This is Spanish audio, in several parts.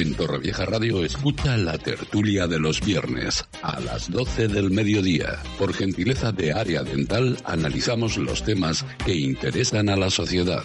En Torrevieja Radio escucha la tertulia de los viernes a las 12 del mediodía. Por gentileza de Área Dental analizamos los temas que interesan a la sociedad.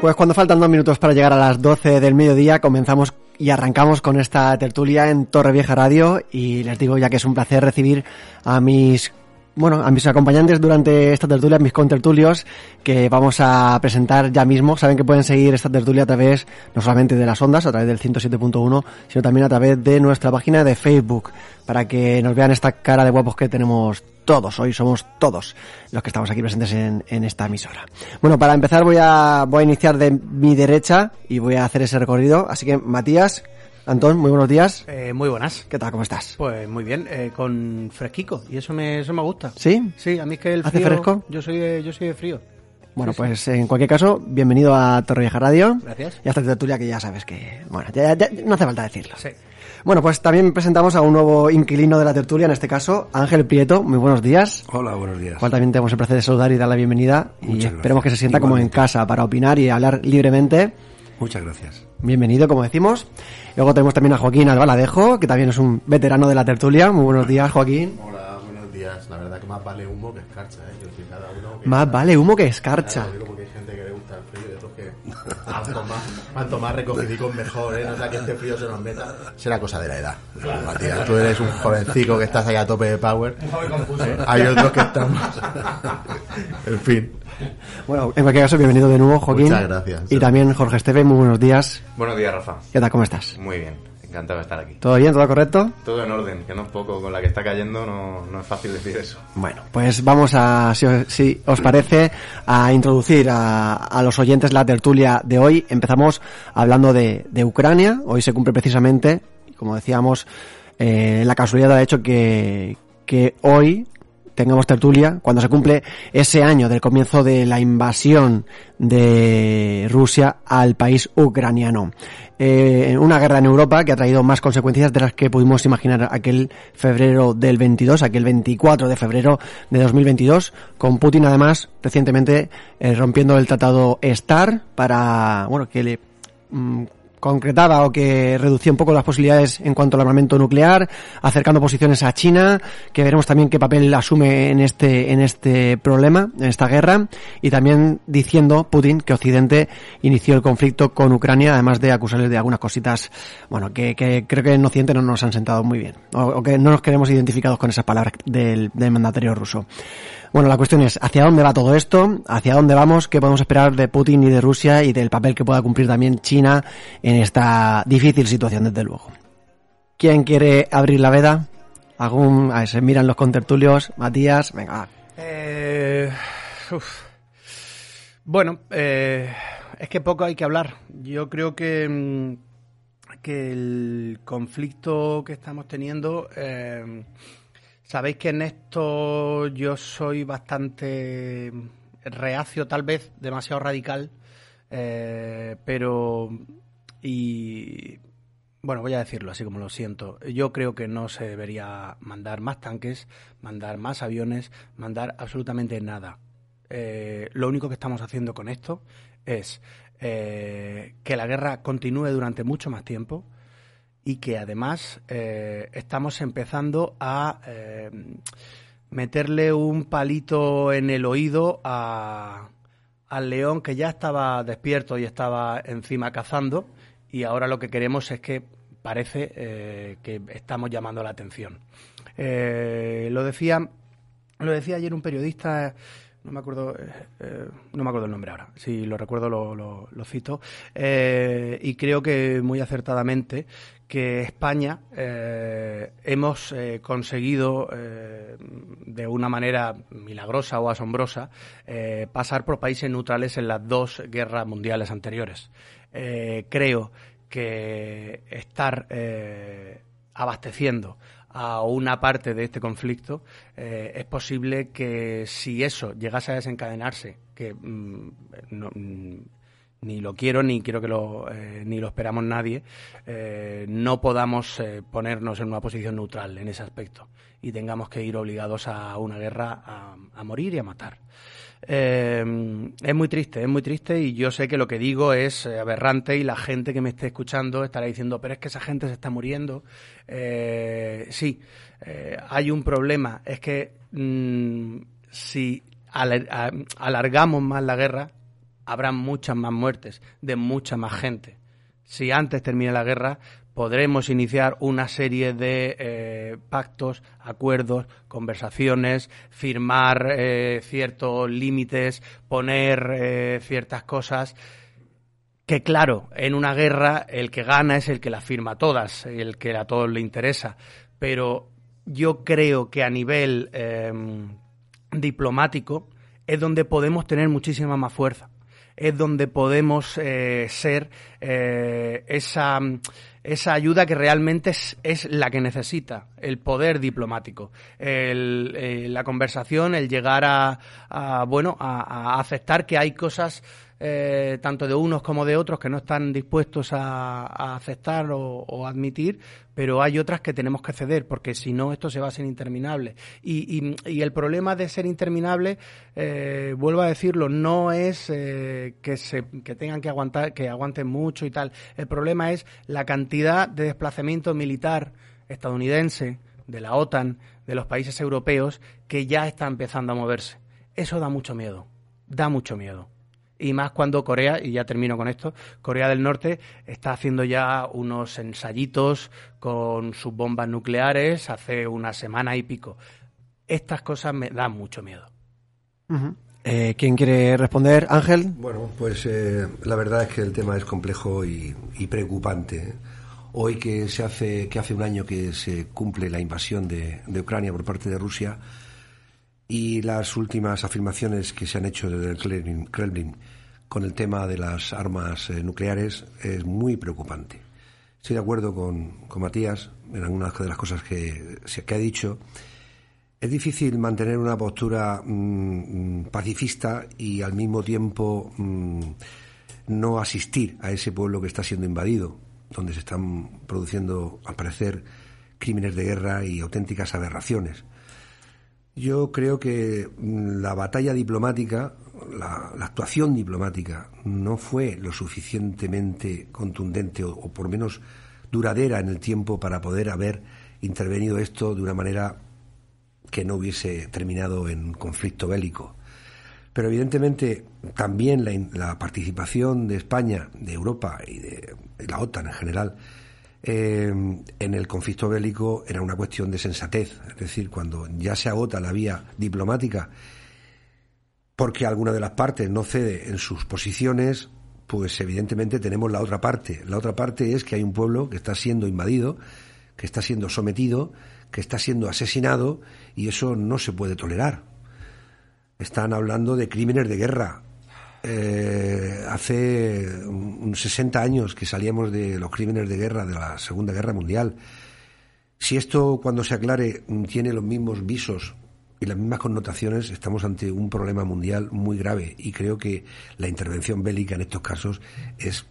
Pues cuando faltan dos minutos para llegar a las 12 del mediodía, comenzamos y arrancamos con esta tertulia en Torre Vieja Radio y les digo ya que es un placer recibir a mis bueno, a mis acompañantes durante esta tertulia, mis contertulios, que vamos a presentar ya mismo. Saben que pueden seguir esta tertulia a través no solamente de las ondas, a través del 107.1, sino también a través de nuestra página de Facebook, para que nos vean esta cara de guapos que tenemos todos. Hoy somos todos los que estamos aquí presentes en, en esta emisora. Bueno, para empezar voy a, voy a iniciar de mi derecha y voy a hacer ese recorrido. Así que, Matías, Antón, muy buenos días. Eh, muy buenas. ¿Qué tal? ¿Cómo estás? Pues muy bien, eh, con fresquico y eso me, eso me gusta. ¿Sí? Sí, a mí es que el ¿Hace frío... fresco? Yo soy de, yo soy de frío. Bueno, Sí, pues en cualquier caso, bienvenido a Torrevieja Radio. Gracias. Y a esta tertulia que ya sabes que, bueno, ya, ya- no hace falta decirlo. Sí. Bueno, pues también presentamos a un nuevo inquilino de la tertulia, en este caso, Ángel Prieto. Muy buenos días. Hola, buenos días. Cual también tenemos el placer de saludar y dar la bienvenida. y Muchas esperemos gracias. que se sienta como en Igualmente. casa para opinar y hablar libremente. Muchas gracias. Bienvenido, como decimos. Luego tenemos también a Joaquín Albaladejo, que también es un veterano de la tertulia. Muy buenos días, Joaquín. Hola, buenos días. La verdad que más vale humo que escarcha, ¿eh? Yo cada uno que... Más vale humo que escarcha. Claro, Cuanto más, cuanto más recogidicos mejor, ¿eh? No sea que este frío se nos meta. Será cosa de la edad. Matías, tú eres un jovencico que estás ahí a tope de power. ¿eh? Hay otros que están más... en fin. Bueno, en cualquier caso, bienvenido de nuevo, Joaquín. Muchas gracias. Y también Jorge Esteve, muy buenos días. Buenos días, Rafa. ¿Qué tal? ¿Cómo estás? Muy bien, encantado de estar aquí. ¿Todo bien? ¿Todo correcto? Todo en orden, que no es poco, con la que está cayendo no, no es fácil decir eso. Bueno, pues vamos a, si os, si os parece, a introducir a, a los oyentes la tertulia de hoy. Empezamos hablando de, de Ucrania. Hoy se cumple precisamente, como decíamos, eh, la casualidad ha hecho que, que hoy tengamos tertulia cuando se cumple ese año del comienzo de la invasión de Rusia al país ucraniano. Eh, una guerra en Europa que ha traído más consecuencias de las que pudimos imaginar aquel febrero del 22, aquel 24 de febrero de 2022, con Putin además recientemente eh, rompiendo el tratado STAR para, bueno, que le mm, concretaba o que reducía un poco las posibilidades en cuanto al armamento nuclear, acercando posiciones a China, que veremos también qué papel asume en este, en este problema, en esta guerra, y también diciendo Putin que Occidente inició el conflicto con Ucrania, además de acusarles de algunas cositas, bueno, que, que creo que en Occidente no nos han sentado muy bien, o, o que no nos queremos identificados con esas palabras del, del mandatario ruso. Bueno, la cuestión es, ¿hacia dónde va todo esto? ¿Hacia dónde vamos? ¿Qué podemos esperar de Putin y de Rusia y del papel que pueda cumplir también China en esta difícil situación, desde luego? ¿Quién quiere abrir la veda? ¿Algún? A ver, se miran los contertulios. Matías, venga. Eh. Bueno, eh, es que poco hay que hablar. Yo creo que, mm, que el conflicto que estamos teniendo, eh, sabéis que en esto yo soy bastante reacio, tal vez demasiado radical, eh, pero y bueno, voy a decirlo así como lo siento. Yo creo que no se debería mandar más tanques, mandar más aviones, mandar absolutamente nada. Eh, lo único que estamos haciendo con esto es eh, que la guerra continúe durante mucho más tiempo y que además eh, estamos empezando a eh, meterle un palito en el oído a, al león que ya estaba despierto y estaba encima cazando y ahora lo que queremos es que parece eh, que estamos llamando la atención. Lo decía lo decía ayer un periodista no me acuerdo no me acuerdo el nombre ahora si lo recuerdo lo, cito y creo que muy acertadamente que España eh, hemos eh, conseguido eh, de una manera milagrosa o asombrosa pasar por países neutrales en las dos guerras mundiales anteriores. Creo que estar abasteciendo a una parte de este conflicto, es posible que si eso llegase a desencadenarse, que mm, no, mm, ni lo quiero, ni quiero que lo, eh, ni lo esperamos nadie, eh, no podamos eh, ponernos en una posición neutral en ese aspecto y tengamos que ir obligados a una guerra a, a morir y a matar. Es muy triste, es muy triste y yo sé que lo que digo es aberrante y la gente que me esté escuchando estará diciendo, pero es que esa gente se está muriendo. Sí, hay un problema, es que mm, si alargamos más la guerra, habrá muchas más muertes de mucha más gente. Si antes termina la guerra, podremos iniciar una serie de eh, pactos, acuerdos, conversaciones, firmar eh, ciertos límites, poner eh, ciertas cosas que claro, en una guerra el que gana es el que las firma todas, el que a todos le interesa, pero yo creo que a nivel em, diplomático es donde podemos tener muchísima más fuerza es donde podemos eh, ser eh, esa, esa ayuda que realmente es, es, la que necesita el poder diplomático, el, eh, la conversación, el llegar a, a bueno, a, a, aceptar que hay cosas eh, tanto de unos como de otros que no están dispuestos a, aceptar o, admitir, pero hay otras que tenemos que ceder, porque si no esto se va a ser interminable. Y el problema de ser interminable, eh, vuelvo a decirlo, no es eh, que, se, que tengan que aguantar, que aguanten mucho y tal. El problema es la cantidad de desplazamiento militar estadounidense, de la OTAN, de los países europeos, que ya está empezando a moverse. Eso da mucho miedo, da mucho miedo y más cuando Corea, y ya termino con esto, Corea del Norte está haciendo ya unos ensayitos con sus bombas nucleares hace una semana y pico. Estas cosas me dan mucho miedo. Uh -huh. eh, ¿Quién quiere responder? Ángel. Bueno, pues eh, la verdad es que el tema es complejo y, y preocupante. Hoy que se hace que hace un año que se cumple la invasión de, de Ucrania por parte de Rusia, y las últimas afirmaciones que se han hecho desde el Kremlin, Kremlin con el tema de las armas eh, nucleares es muy preocupante. Estoy de acuerdo con, con Matías en algunas de las cosas que, que, ha dicho. Es difícil mantener una postura mmm, pacifista y al mismo tiempo mmm, no asistir a ese pueblo que está siendo invadido, donde se están produciendo, al parecer, crímenes de guerra y auténticas aberraciones. Yo creo que mm, la batalla diplomática, la, actuación diplomática, no fue lo suficientemente contundente o, o, por menos duradera en el tiempo para poder haber intervenido esto de una manera que no hubiese terminado en conflicto bélico. Pero evidentemente también la, la participación de España, de Europa y de, de la OTAN en general, eh, en el conflicto bélico era una cuestión de sensatez, es decir, cuando ya se agota la vía diplomática porque alguna de las partes no cede en sus posiciones, pues evidentemente tenemos la otra parte. La otra parte es que hay un pueblo que está siendo invadido, que está siendo sometido, que está siendo asesinado y eso no se puede tolerar. Están hablando de crímenes de guerra, eh, hace un 60 años que salíamos de los crímenes de guerra de la Segunda Guerra Mundial. Si esto, cuando se aclare, tiene los mismos visos y las mismas connotaciones, estamos ante un problema mundial muy grave y creo que la intervención bélica en estos casos es,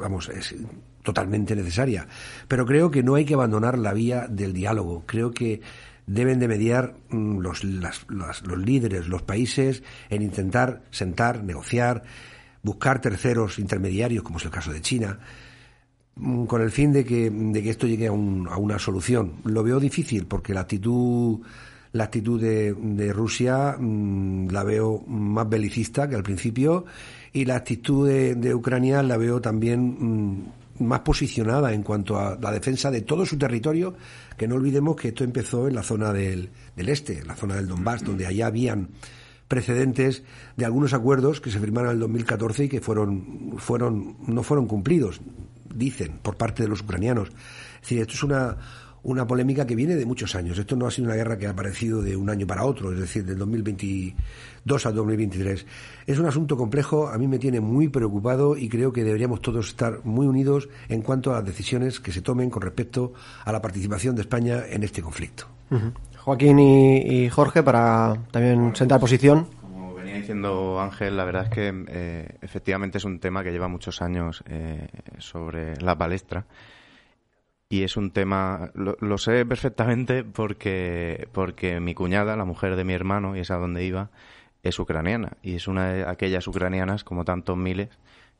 vamos, es totalmente necesaria. Pero creo que no hay que abandonar la vía del diálogo. Creo que deben de mediar los, las, los líderes, los países, en intentar sentar, negociar, buscar terceros intermediarios, como es el caso de China, con el fin de que, de que esto llegue a, un, a, una solución. Lo veo difícil porque la actitud, la actitud de, de Rusia mmm, la veo más belicista que al principio y la actitud de, de Ucrania la veo también mmm, más posicionada en cuanto a la defensa de todo su territorio, que no olvidemos que esto empezó en la zona del, del este, en la zona del Donbass, donde allá habían precedentes de algunos acuerdos que se firmaron en el 2014 y que fueron, fueron, no fueron cumplidos, dicen, por parte de los ucranianos. Es decir, esto es una, una polémica que viene de muchos años. Esto no ha sido una guerra que ha aparecido de un año para otro, es decir, del 2022 al 2023. Es un asunto complejo, a mí me tiene muy preocupado y creo que deberíamos todos estar muy unidos en cuanto a las decisiones que se tomen con respecto a la participación de España en este conflicto. Uh -huh. Joaquín y, y, Jorge, para también sentar posición. Como venía diciendo Ángel, la verdad es que eh, efectivamente es un tema que lleva muchos años eh, sobre la palestra y es un tema, lo, sé perfectamente porque, porque mi cuñada, la mujer de mi hermano, y es a donde iba, es ucraniana. Y es una de aquellas ucranianas, como tantos miles,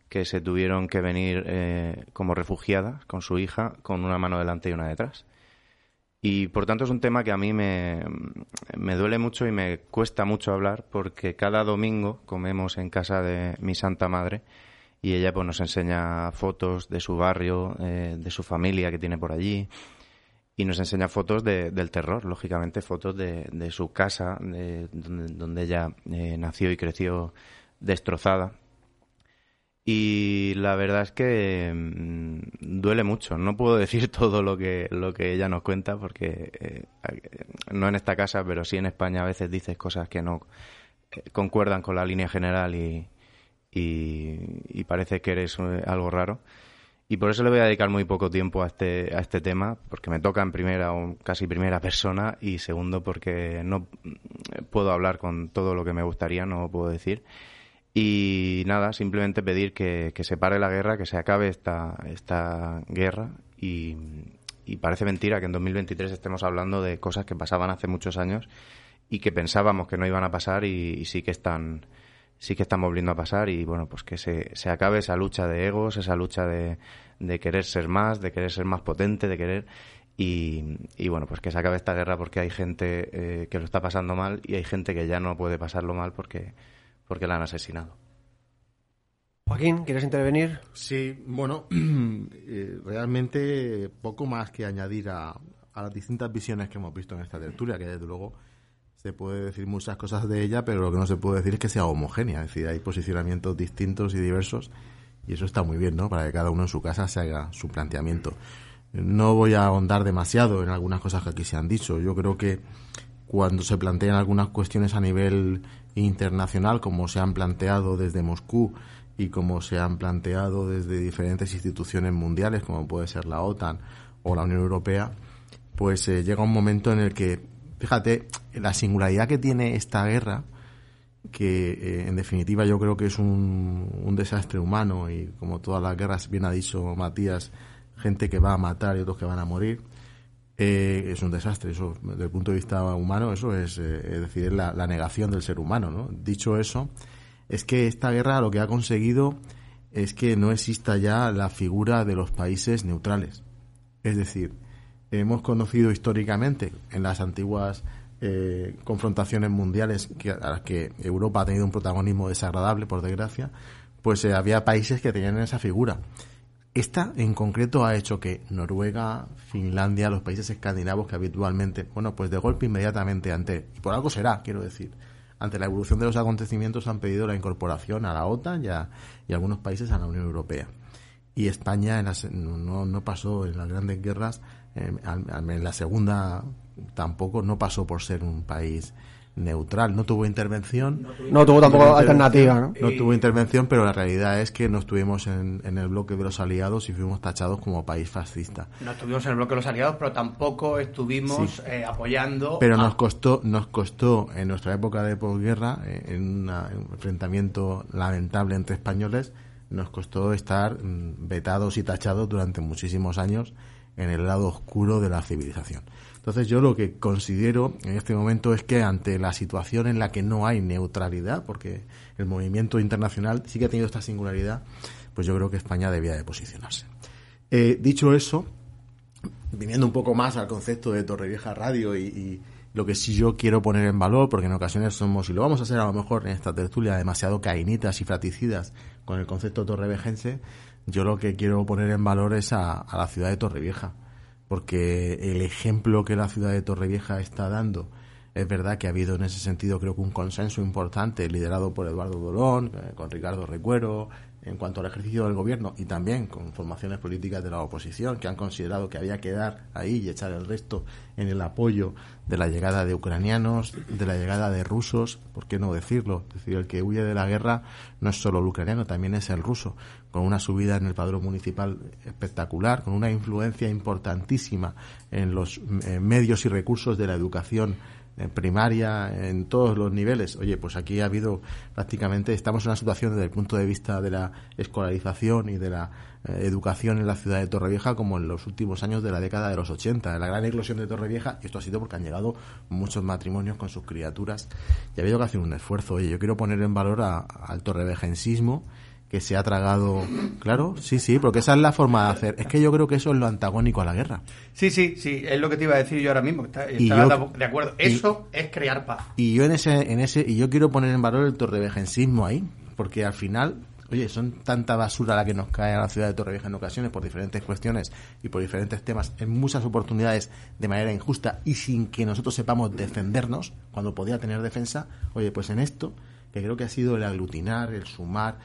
que se tuvieron que venir eh, como refugiadas con su hija, con una mano delante y una detrás. Y por tanto es un tema que a mí me, me duele mucho y me cuesta mucho hablar porque cada domingo comemos en casa de mi Santa Madre y ella pues nos enseña fotos de su barrio, eh, de su familia que tiene por allí y nos enseña fotos de, del terror, lógicamente fotos de, de su casa, de donde, ella eh, nació y creció destrozada. Y la verdad es que mm, duele mucho. No puedo decir todo lo que, lo que ella nos cuenta porque eh, no en esta casa, pero sí en España a veces dices cosas que no concuerdan con la línea general y, y, parece que eres eh, algo raro. Y por eso le voy a dedicar muy poco tiempo a este, a este tema, porque me toca en primera o casi primera persona y segundo porque no puedo hablar con todo lo que me gustaría, no puedo decir. Y nada, simplemente pedir que, que se pare la guerra, que se acabe esta, esta guerra y parece mentira que en 2023 estemos hablando de cosas que pasaban hace muchos años y que pensábamos que no iban a pasar y sí que están, sí que están volviendo a pasar y bueno, pues que se, se acabe esa lucha de egos, esa lucha de, de querer ser más, de querer ser más potente, de querer... Y, y bueno, pues que se acabe esta guerra porque hay gente eh, que lo está pasando mal y hay gente que ya no puede pasarlo mal porque, porque la han asesinado. Joaquín, ¿quieres intervenir? Sí, bueno, eh, realmente poco más que añadir a, a las distintas visiones que hemos visto en esta tertulia, que desde luego se puede decir muchas cosas de ella, pero lo que no se puede decir es que sea homogénea. Es decir, hay posicionamientos distintos y diversos y eso está muy bien, ¿no? Para que cada uno en su casa se haga su planteamiento. No voy a ahondar demasiado en algunas cosas que aquí se han dicho. Yo creo que cuando se plantean algunas cuestiones a nivel internacional, como se han planteado desde Moscú y como se han planteado desde diferentes instituciones mundiales, como puede ser la OTAN o la Unión Europea, pues eh, llega un momento en el que Fíjate, la singularidad que tiene esta guerra, que eh, en definitiva yo creo que es un, desastre humano y como todas las guerras, bien ha dicho Matías, gente que va a matar y otros que van a morir, eh, es un desastre. Eso, desde el punto de vista humano, eso es, eh, es decir, la, la, negación del ser humano. ¿no? Dicho eso, es que esta guerra lo que ha conseguido es que no exista ya la figura de los países neutrales. Es decir, hemos conocido históricamente en las antiguas eh, confrontaciones mundiales que, a las que Europa ha tenido un protagonismo desagradable, por desgracia, pues eh, había países que tenían esa figura. Esta en concreto ha hecho que Noruega, Finlandia, los países escandinavos que habitualmente, bueno, pues de golpe inmediatamente ante, y por algo será, quiero decir, ante la evolución de los acontecimientos han pedido la incorporación a la OTAN y, y algunos países a la Unión Europea. Y España no, no pasó en las grandes guerras en la segunda tampoco no pasó por ser un país neutral, no tuvo intervención. No tuvo tampoco alternativa, ¿no? No tuvo intervención, pero la realidad es que no estuvimos en, el bloque de los aliados y fuimos tachados como país fascista. No estuvimos en el bloque de los aliados, pero tampoco estuvimos eh, apoyando. Pero nos costó, nos costó en nuestra época de posguerra, eh, en un enfrentamiento lamentable entre españoles, nos costó estar mm, vetados y tachados durante muchísimos años en el lado oscuro de la civilización. Entonces yo lo que considero en este momento es que ante la situación en la que no hay neutralidad, porque el movimiento internacional sí que ha tenido esta singularidad, pues yo creo que España debía de posicionarse. Eh, dicho eso, viniendo un poco más al concepto de Torrevieja Radio y, y, lo que sí yo quiero poner en valor, porque en ocasiones somos, y lo vamos a hacer a lo mejor en esta tertulia, demasiado cainitas y fraticidas con el concepto torrevejense, yo lo que quiero poner en valor es a, la ciudad de Torrevieja, porque el ejemplo que la ciudad de Torrevieja está dando, es verdad que ha habido en ese sentido creo que un consenso importante liderado por Eduardo Dolón, eh, con Ricardo Recuero, en cuanto al ejercicio del gobierno y también con formaciones políticas de la oposición que han considerado que había que dar ahí y echar el resto en el apoyo de la llegada de ucranianos, de la llegada de rusos, ¿por qué no decirlo? Es decir, el que huye de la guerra no es solo el ucraniano, también es el ruso, con una subida en el padrón municipal espectacular, con una influencia importantísima en los eh, medios y recursos de la educación en primaria, en todos los niveles. Oye, pues aquí ha habido prácticamente, estamos en una situación desde el punto de vista de la escolarización y de la eh, educación en la ciudad de Torrevieja como en los últimos años de la década de los 80. La gran eclosión de Torrevieja, y esto ha sido porque han llegado muchos matrimonios con sus criaturas y ha habido que hacer un esfuerzo. Oye, yo quiero poner en valor al torrevejensismo que se ha tragado. Claro, sí, sí, porque esa es la forma de hacer. Es que yo creo que eso es lo antagónico a la guerra. Sí, sí, sí, es lo que te iba a decir yo ahora mismo. Está, y de acuerdo. Eso es crear paz. Y yo en ese, en ese, y yo quiero poner en valor el torrevejensismo ahí, porque al final, oye, son tanta basura la que nos cae a la ciudad de Torrevieja en ocasiones por diferentes cuestiones y por diferentes temas, en muchas oportunidades de manera injusta y sin que nosotros sepamos defendernos cuando podía tener defensa. Oye, pues en esto, que creo que ha sido el aglutinar, el sumar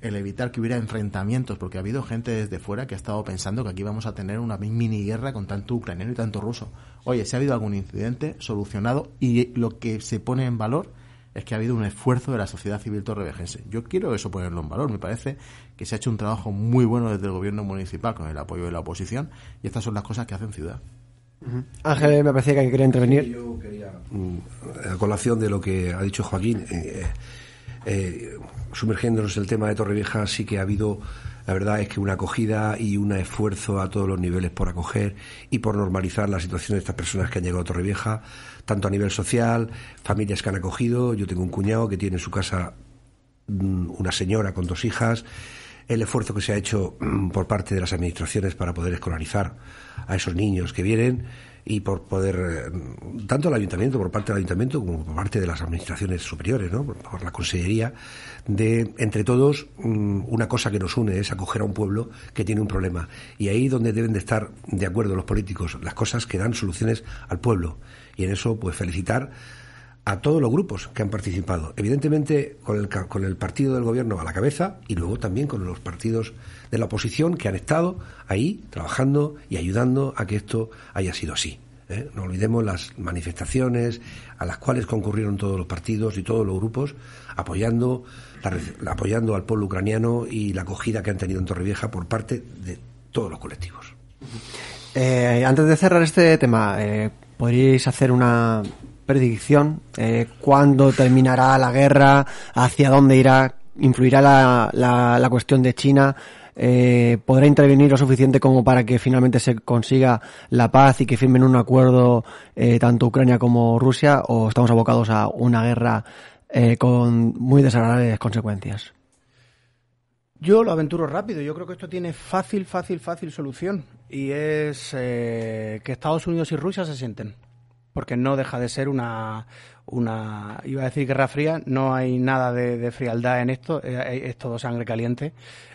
el evitar que hubiera enfrentamientos, porque ha habido gente desde fuera que ha estado pensando que aquí vamos a tener una mini guerra con tanto ucraniano y tanto ruso. Oye, si ha habido algún incidente solucionado y lo que se pone en valor es que ha habido un esfuerzo de la sociedad civil torrevejense. Yo quiero eso ponerlo en valor. Me parece que se ha hecho un trabajo muy bueno desde el gobierno municipal con el apoyo de la oposición y estas son las cosas que hacen ciudad. Ángel, me parecía que quería intervenir. yo quería, mm, a colación de lo que ha dicho Joaquín, eh, eh, sumergiéndonos en el tema de Torrevieja, sí que ha habido, la verdad es que una acogida y un esfuerzo a todos los niveles por acoger y por normalizar la situación de estas personas que han llegado a Torrevieja, tanto a nivel social, familias que han acogido. Yo tengo un cuñado que tiene en su casa mm, una señora con dos hijas el esfuerzo que se ha hecho mm, por parte de las administraciones para poder escolarizar a esos niños que vienen y por poder, eh, tanto el ayuntamiento, por parte del ayuntamiento, como por parte de las administraciones superiores, ¿no? por, la consellería, de, entre todos, mm, una cosa que nos une es acoger a un pueblo que tiene un problema. Y ahí donde deben de estar de acuerdo los políticos, las cosas que dan soluciones al pueblo. Y en eso, pues felicitar a todos los grupos que han participado. Evidentemente, con el, con el partido del gobierno a la cabeza y luego también con los partidos de la oposición que han estado ahí trabajando y ayudando a que esto haya sido así. ¿eh? No olvidemos las manifestaciones a las cuales concurrieron todos los partidos y todos los grupos apoyando, apoyando al pueblo ucraniano y la acogida que han tenido en Torrevieja por parte de todos los colectivos. Eh, antes de cerrar este tema, eh, ¿podríais hacer una predicción? Eh, ¿Cuándo terminará la guerra? ¿Hacia dónde irá? ¿Influirá la, la, cuestión de China? Eh, podrá intervenir lo suficiente como para que finalmente se consiga la paz y que firmen un acuerdo eh, tanto Ucrania como Rusia o estamos abocados a una guerra eh, con muy desagradables consecuencias? Yo lo aventuro rápido. Yo creo que esto tiene fácil, fácil, fácil solución. Y es que Estados Unidos y Rusia se sienten porque no deja de ser una, una iba a decir guerra fría, no hay nada de, frialdad en esto, eh, es todo sangre caliente,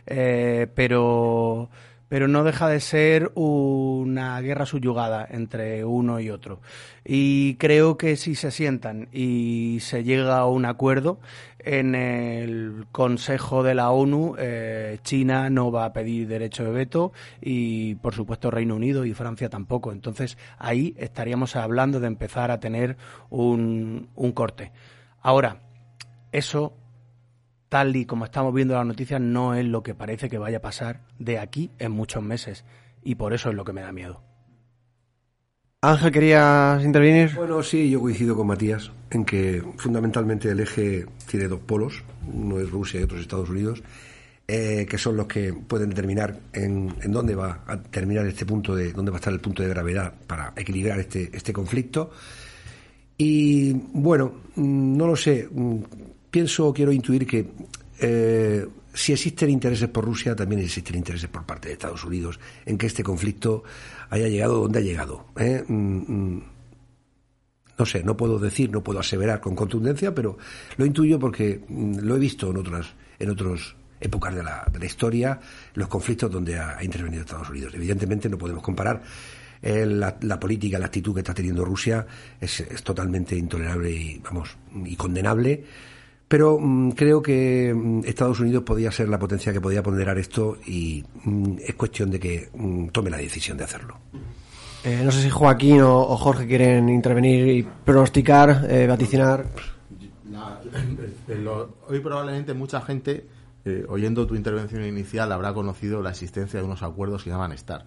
eh, pero pero no deja de ser una guerra subyugada entre uno y otro. Y creo que si se sientan y se llega a un acuerdo en el Consejo de la ONU, eh, China no va a pedir derecho de veto y, por supuesto, Reino Unido y Francia tampoco. Entonces, ahí estaríamos hablando de empezar a tener un, un corte. Ahora, eso tal y como estamos viendo las noticias, no es lo que parece que vaya a pasar de aquí en muchos meses. Y por eso es lo que me da miedo. Ángel, ¿querías intervenir? Bueno, sí, yo coincido con Matías en que fundamentalmente el eje tiene dos polos, uno es Rusia y otro es Estados Unidos, eh, que son los que pueden determinar en, en, dónde va a terminar este punto de, dónde va a estar el punto de gravedad para equilibrar este, este conflicto. Y bueno, mm, no lo sé, pienso, quiero intuir que eh, si existen intereses por Rusia, también existen intereses por parte de Estados Unidos en que este conflicto haya llegado donde ha llegado. ¿eh? Mm, mm. no sé, no puedo decir, no puedo aseverar con contundencia, pero lo intuyo porque mm, lo he visto en otras, en otras épocas de la, historia, los conflictos donde ha, intervenido Estados Unidos. Evidentemente no podemos comparar eh, la, la, política, la actitud que está teniendo Rusia es, es totalmente intolerable y, vamos, y condenable pero mm, creo que mm, Estados Unidos podía ser la potencia que podía ponderar esto y mm, es cuestión de que tome la decisión de hacerlo. Eh, no sé si Joaquín o, Jorge quieren intervenir y pronosticar, eh, vaticinar. hoy probablemente mucha gente, eh, oyendo tu intervención inicial, habrá conocido la existencia de unos acuerdos que llaman STAR.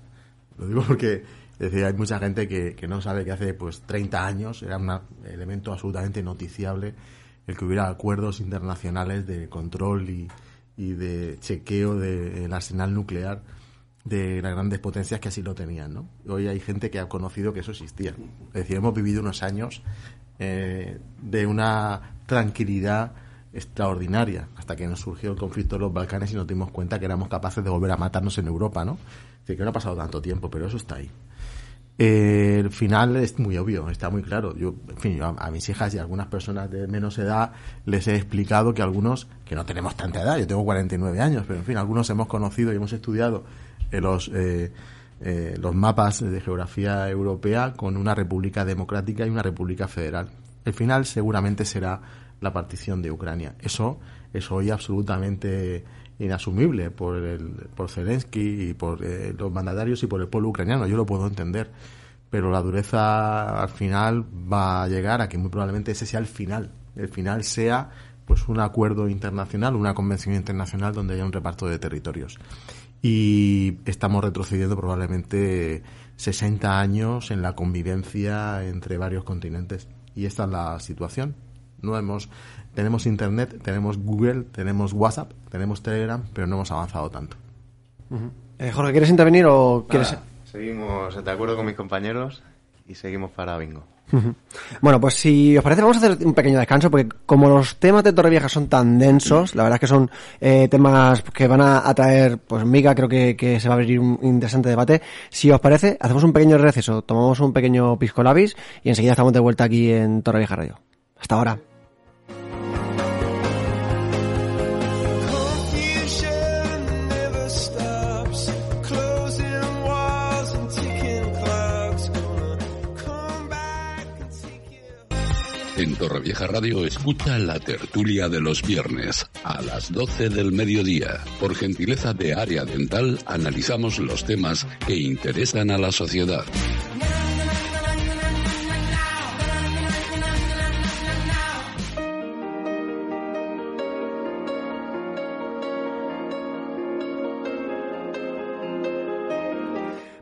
Lo digo porque es decir, hay mucha gente que, que no sabe que hace pues 30 años era un elemento absolutamente noticiable el que hubiera acuerdos internacionales de control y, y de chequeo del arsenal nuclear de las grandes potencias que así lo tenían, ¿no? Hoy hay gente que ha conocido que eso existía. Es decir, hemos vivido unos años eh, de una tranquilidad extraordinaria hasta que nos surgió el conflicto de los Balcanes y nos dimos cuenta que éramos capaces de volver a matarnos en Europa, ¿no? Es decir, que no ha pasado tanto tiempo, pero eso está ahí. Eh, el final es muy obvio, está muy claro. Yo, en fin, a, mis hijas y a algunas personas de menos edad les he explicado que algunos, que no tenemos tanta edad, yo tengo 49 años, pero en fin, algunos hemos conocido y hemos estudiado eh, los, eh, los mapas de geografía europea con una república democrática y una república federal. El final seguramente será la partición de Ucrania. Eso es hoy absolutamente inasumible por, el, por Zelensky y por eh, los mandatarios y por el pueblo ucraniano. Yo lo puedo entender. Pero la dureza al final va a llegar a que muy probablemente ese sea el final. El final sea pues un acuerdo internacional, una convención internacional donde haya un reparto de territorios. Y estamos retrocediendo probablemente 60 años en la convivencia entre varios continentes. Y esta es la situación. No hemos tenemos Internet, tenemos Google, tenemos WhatsApp, tenemos Telegram, pero no hemos avanzado tanto. Eh, Jorge, ¿quieres intervenir o quieres...? seguimos, de acuerdo con mis compañeros y seguimos para bingo. Bueno, pues si os parece vamos a hacer un pequeño descanso porque como los temas de Torrevieja son tan densos, la verdad es que son eh, temas que van a atraer, pues miga, creo que, que, se va a abrir un interesante debate. Si os parece, hacemos un pequeño receso, tomamos un pequeño pisco labis y enseguida estamos de vuelta aquí en Torrevieja Radio. Hasta ahora. En Torrevieja Radio escucha la tertulia de los viernes a las 12 del mediodía. Por gentileza de Área Dental analizamos los temas que interesan a la sociedad.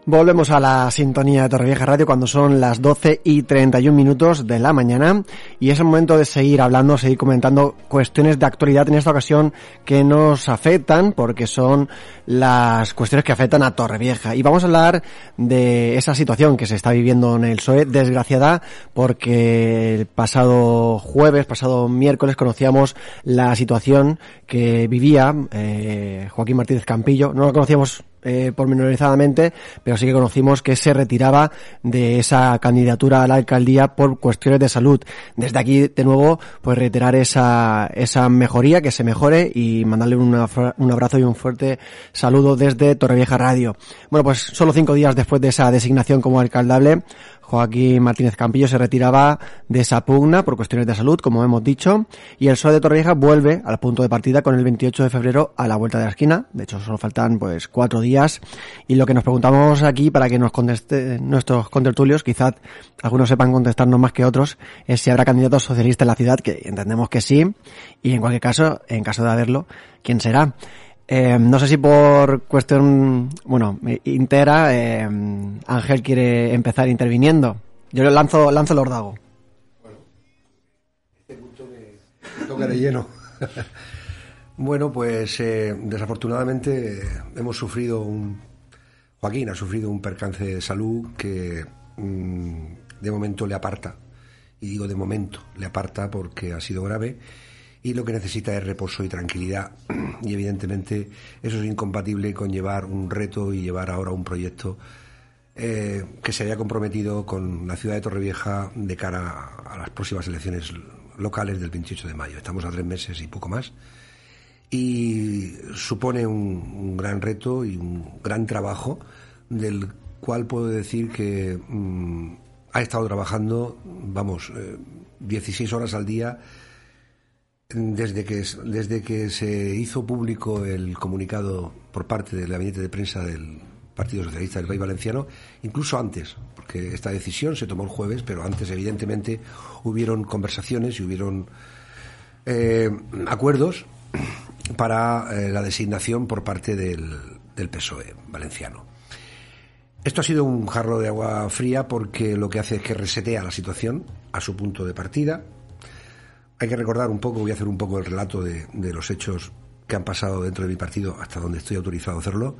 Volvemos a la sintonía de Torrevieja Radio cuando son las 12 y 31 minutos de la mañana y es el momento de seguir hablando, seguir comentando cuestiones de actualidad en esta ocasión que nos afectan porque son las cuestiones que afectan a Torrevieja. Y vamos a hablar de esa situación que se está viviendo en el PSOE desgraciada porque el pasado jueves, pasado miércoles conocíamos la situación que vivía eh, Joaquín Martínez Campillo, no lo conocíamos eh, pormenorizadamente, pero sí que conocimos que se retiraba de esa candidatura a la alcaldía por cuestiones de salud. Desde aquí, de nuevo, pues reiterar esa, esa mejoría, que se mejore y mandarle un abrazo y un fuerte saludo desde Torrevieja Radio. Bueno, pues solo cinco días después de esa designación como alcaldable, Joaquín Martínez Campillo se retiraba de esa pugna por cuestiones de salud, como hemos dicho, y el PSOE de Torrevieja vuelve al punto de partida con el 28 de febrero a la vuelta de la esquina. De hecho, solo faltan pues cuatro días. Y lo que nos preguntamos aquí para que nos conteste nuestros contertulios, quizás algunos sepan contestarnos más que otros, es si habrá candidatos socialistas en la ciudad, que entendemos que sí, y en cualquier caso, en caso de haberlo, ¿quién será? Eh, no sé si por cuestión, bueno, intera, eh, Ángel quiere empezar interviniendo. Yo le lanzo, lanzo el ordago. Bueno, este me toca de lleno. bueno, pues eh, desafortunadamente hemos sufrido un. Joaquín ha sufrido un percance de salud que mm, de momento le aparta. Y digo de momento, le aparta porque ha sido grave y lo que necesita es reposo y tranquilidad. Y evidentemente eso es incompatible con llevar un reto y llevar ahora un proyecto eh, que se haya comprometido con la ciudad de Torrevieja de cara a las próximas elecciones locales del 28 de mayo. Estamos a tres meses y poco más. Y supone un, gran reto y un gran trabajo del cual puedo decir que mm, ha estado trabajando, vamos, 16 eh, horas al día desde que, desde que se hizo público el comunicado por parte del gabinete de prensa del Partido Socialista del País Valenciano, incluso antes, porque esta decisión se tomó el jueves, pero antes evidentemente hubieron conversaciones y hubieron eh, acuerdos para eh, la designación por parte del, del PSOE valenciano. Esto ha sido un jarro de agua fría porque lo que hace es que resetea la situación a su punto de partida. Hay que recordar un poco, voy a hacer un poco el relato de, los hechos que han pasado dentro de mi partido hasta donde estoy autorizado a hacerlo.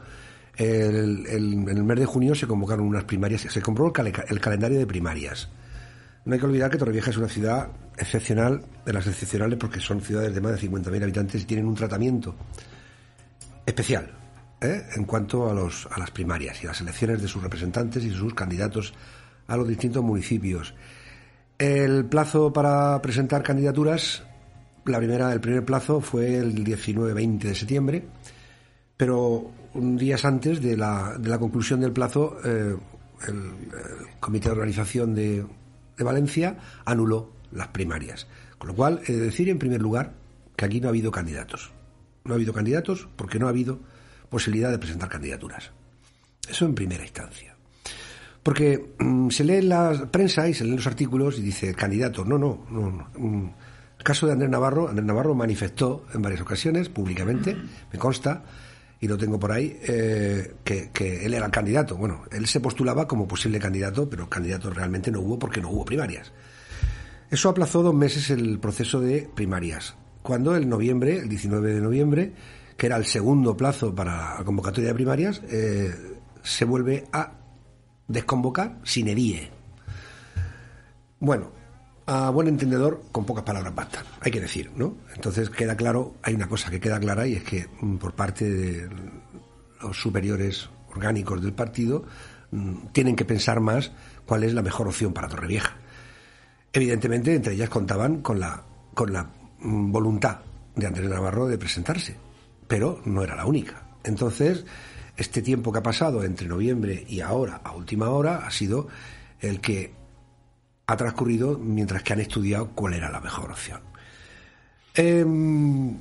El, en el mes de junio se convocaron unas primarias, se comprobó el, el calendario de primarias. No hay que olvidar que Torrevieja es una ciudad excepcional, de las excepcionales porque son ciudades de más de 50.000 habitantes y tienen un tratamiento especial ¿eh? en cuanto a, los, a las primarias y las elecciones de sus representantes y sus candidatos a los distintos municipios. El plazo para presentar candidaturas, la primera, el primer plazo fue el 19-20 de septiembre, pero un días antes de la, de la conclusión del plazo, eh, el, Comité de Organización de, de Valencia anuló las primarias. Con lo cual, he de decir, en primer lugar, que aquí no ha habido candidatos. No ha habido candidatos porque no ha habido posibilidad de presentar candidaturas. Eso en primera instancia. Porque mm, se lee en la prensa y se leen los artículos y dice candidato. No, no, no. no. Mm, El caso de Andrés Navarro, Andrés Navarro manifestó en varias ocasiones públicamente, me consta, y lo tengo por ahí, eh, que, él era el candidato. Bueno, él se postulaba como posible candidato, pero candidato realmente no hubo porque no hubo primarias. Eso aplazó dos meses el proceso de primarias. Cuando el noviembre, el 19 de noviembre, que era el segundo plazo para la convocatoria de primarias, eh, se vuelve a desconvocar sin edie. Bueno, a buen entendedor, con pocas palabras bastan, hay que decir, ¿no? Entonces queda claro, hay una cosa que queda clara y es que mm, por parte de los superiores orgánicos del partido mm, tienen que pensar más cuál es la mejor opción para Torrevieja. Evidentemente, entre ellas contaban con la, con la mm, voluntad de Andrés Navarro de presentarse, pero no era la única. Entonces, este tiempo que ha pasado entre noviembre y ahora, a última hora, ha sido el que ha transcurrido mientras que han estudiado cuál era la mejor opción. Eh,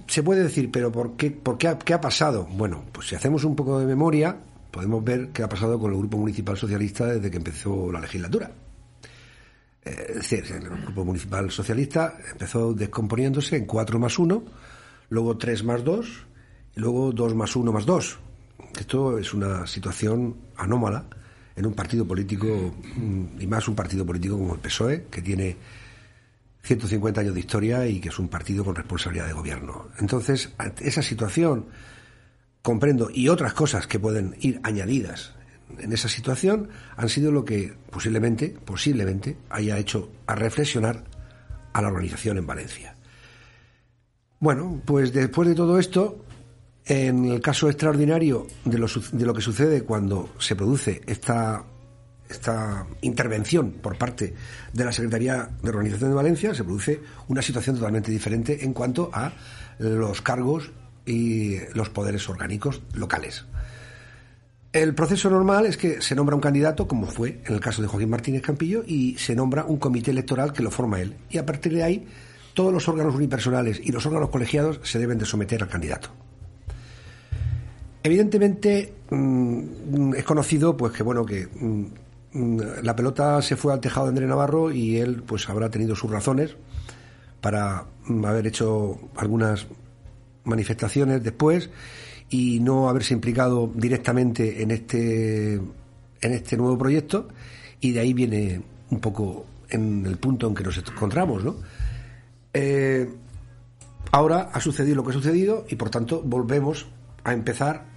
se puede decir, pero ¿por qué, qué ha pasado? Bueno, pues si hacemos un poco de memoria, podemos ver qué ha pasado con el Grupo Municipal Socialista desde que empezó la legislatura. Eh, es decir, el Grupo Municipal Socialista empezó descomponiéndose en 4 más 1, luego 3 más 2, y luego 2 más 1 más 2. Esto es una situación anómala en un partido político, mm, y más un partido político como el PSOE, que tiene 150 años de historia y que es un partido con responsabilidad de gobierno. Entonces, esa situación, comprendo, y otras cosas que pueden ir añadidas en esa situación, han sido lo que posiblemente, posiblemente, haya hecho a reflexionar a la organización en Valencia. Bueno, pues después de todo esto, en el caso extraordinario de lo, que sucede cuando se produce esta, esta intervención por parte de la Secretaría de Organización de Valencia, se produce una situación totalmente diferente en cuanto a los cargos y los poderes orgánicos locales. El proceso normal es que se nombra un candidato, como fue en el caso de Joaquín Martínez Campillo, y se nombra un comité electoral que lo forma él. Y a partir de ahí, todos los órganos unipersonales y los órganos colegiados se deben de someter al candidato. Evidentemente mm, es conocido pues que bueno que mm, la pelota se fue al tejado de Andrés Navarro y él pues habrá tenido sus razones para mm, haber hecho algunas manifestaciones después y no haberse implicado directamente en este en este nuevo proyecto y de ahí viene un poco en el punto en que nos encontramos, ¿no? Eh, ahora ha sucedido lo que ha sucedido y por tanto volvemos a empezar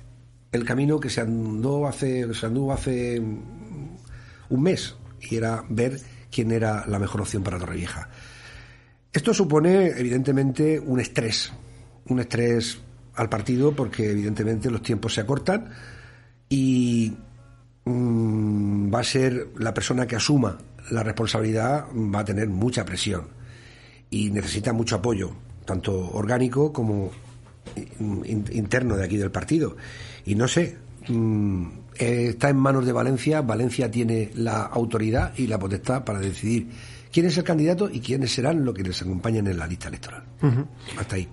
el camino que se andó hace se anduvo hace un mes y era ver quién era la mejor opción para Torrevieja. Esto supone evidentemente un estrés, un estrés al partido porque evidentemente los tiempos se acortan y mm, va a ser la persona que asuma la responsabilidad va a tener mucha presión y necesita mucho apoyo, tanto orgánico como in- interno de aquí del partido. Y no sé, mm, eh, está en manos de Valencia, Valencia tiene la autoridad y la potestad para decidir quién es el candidato y quiénes serán los que les acompañen en la lista electoral. Hasta ahí.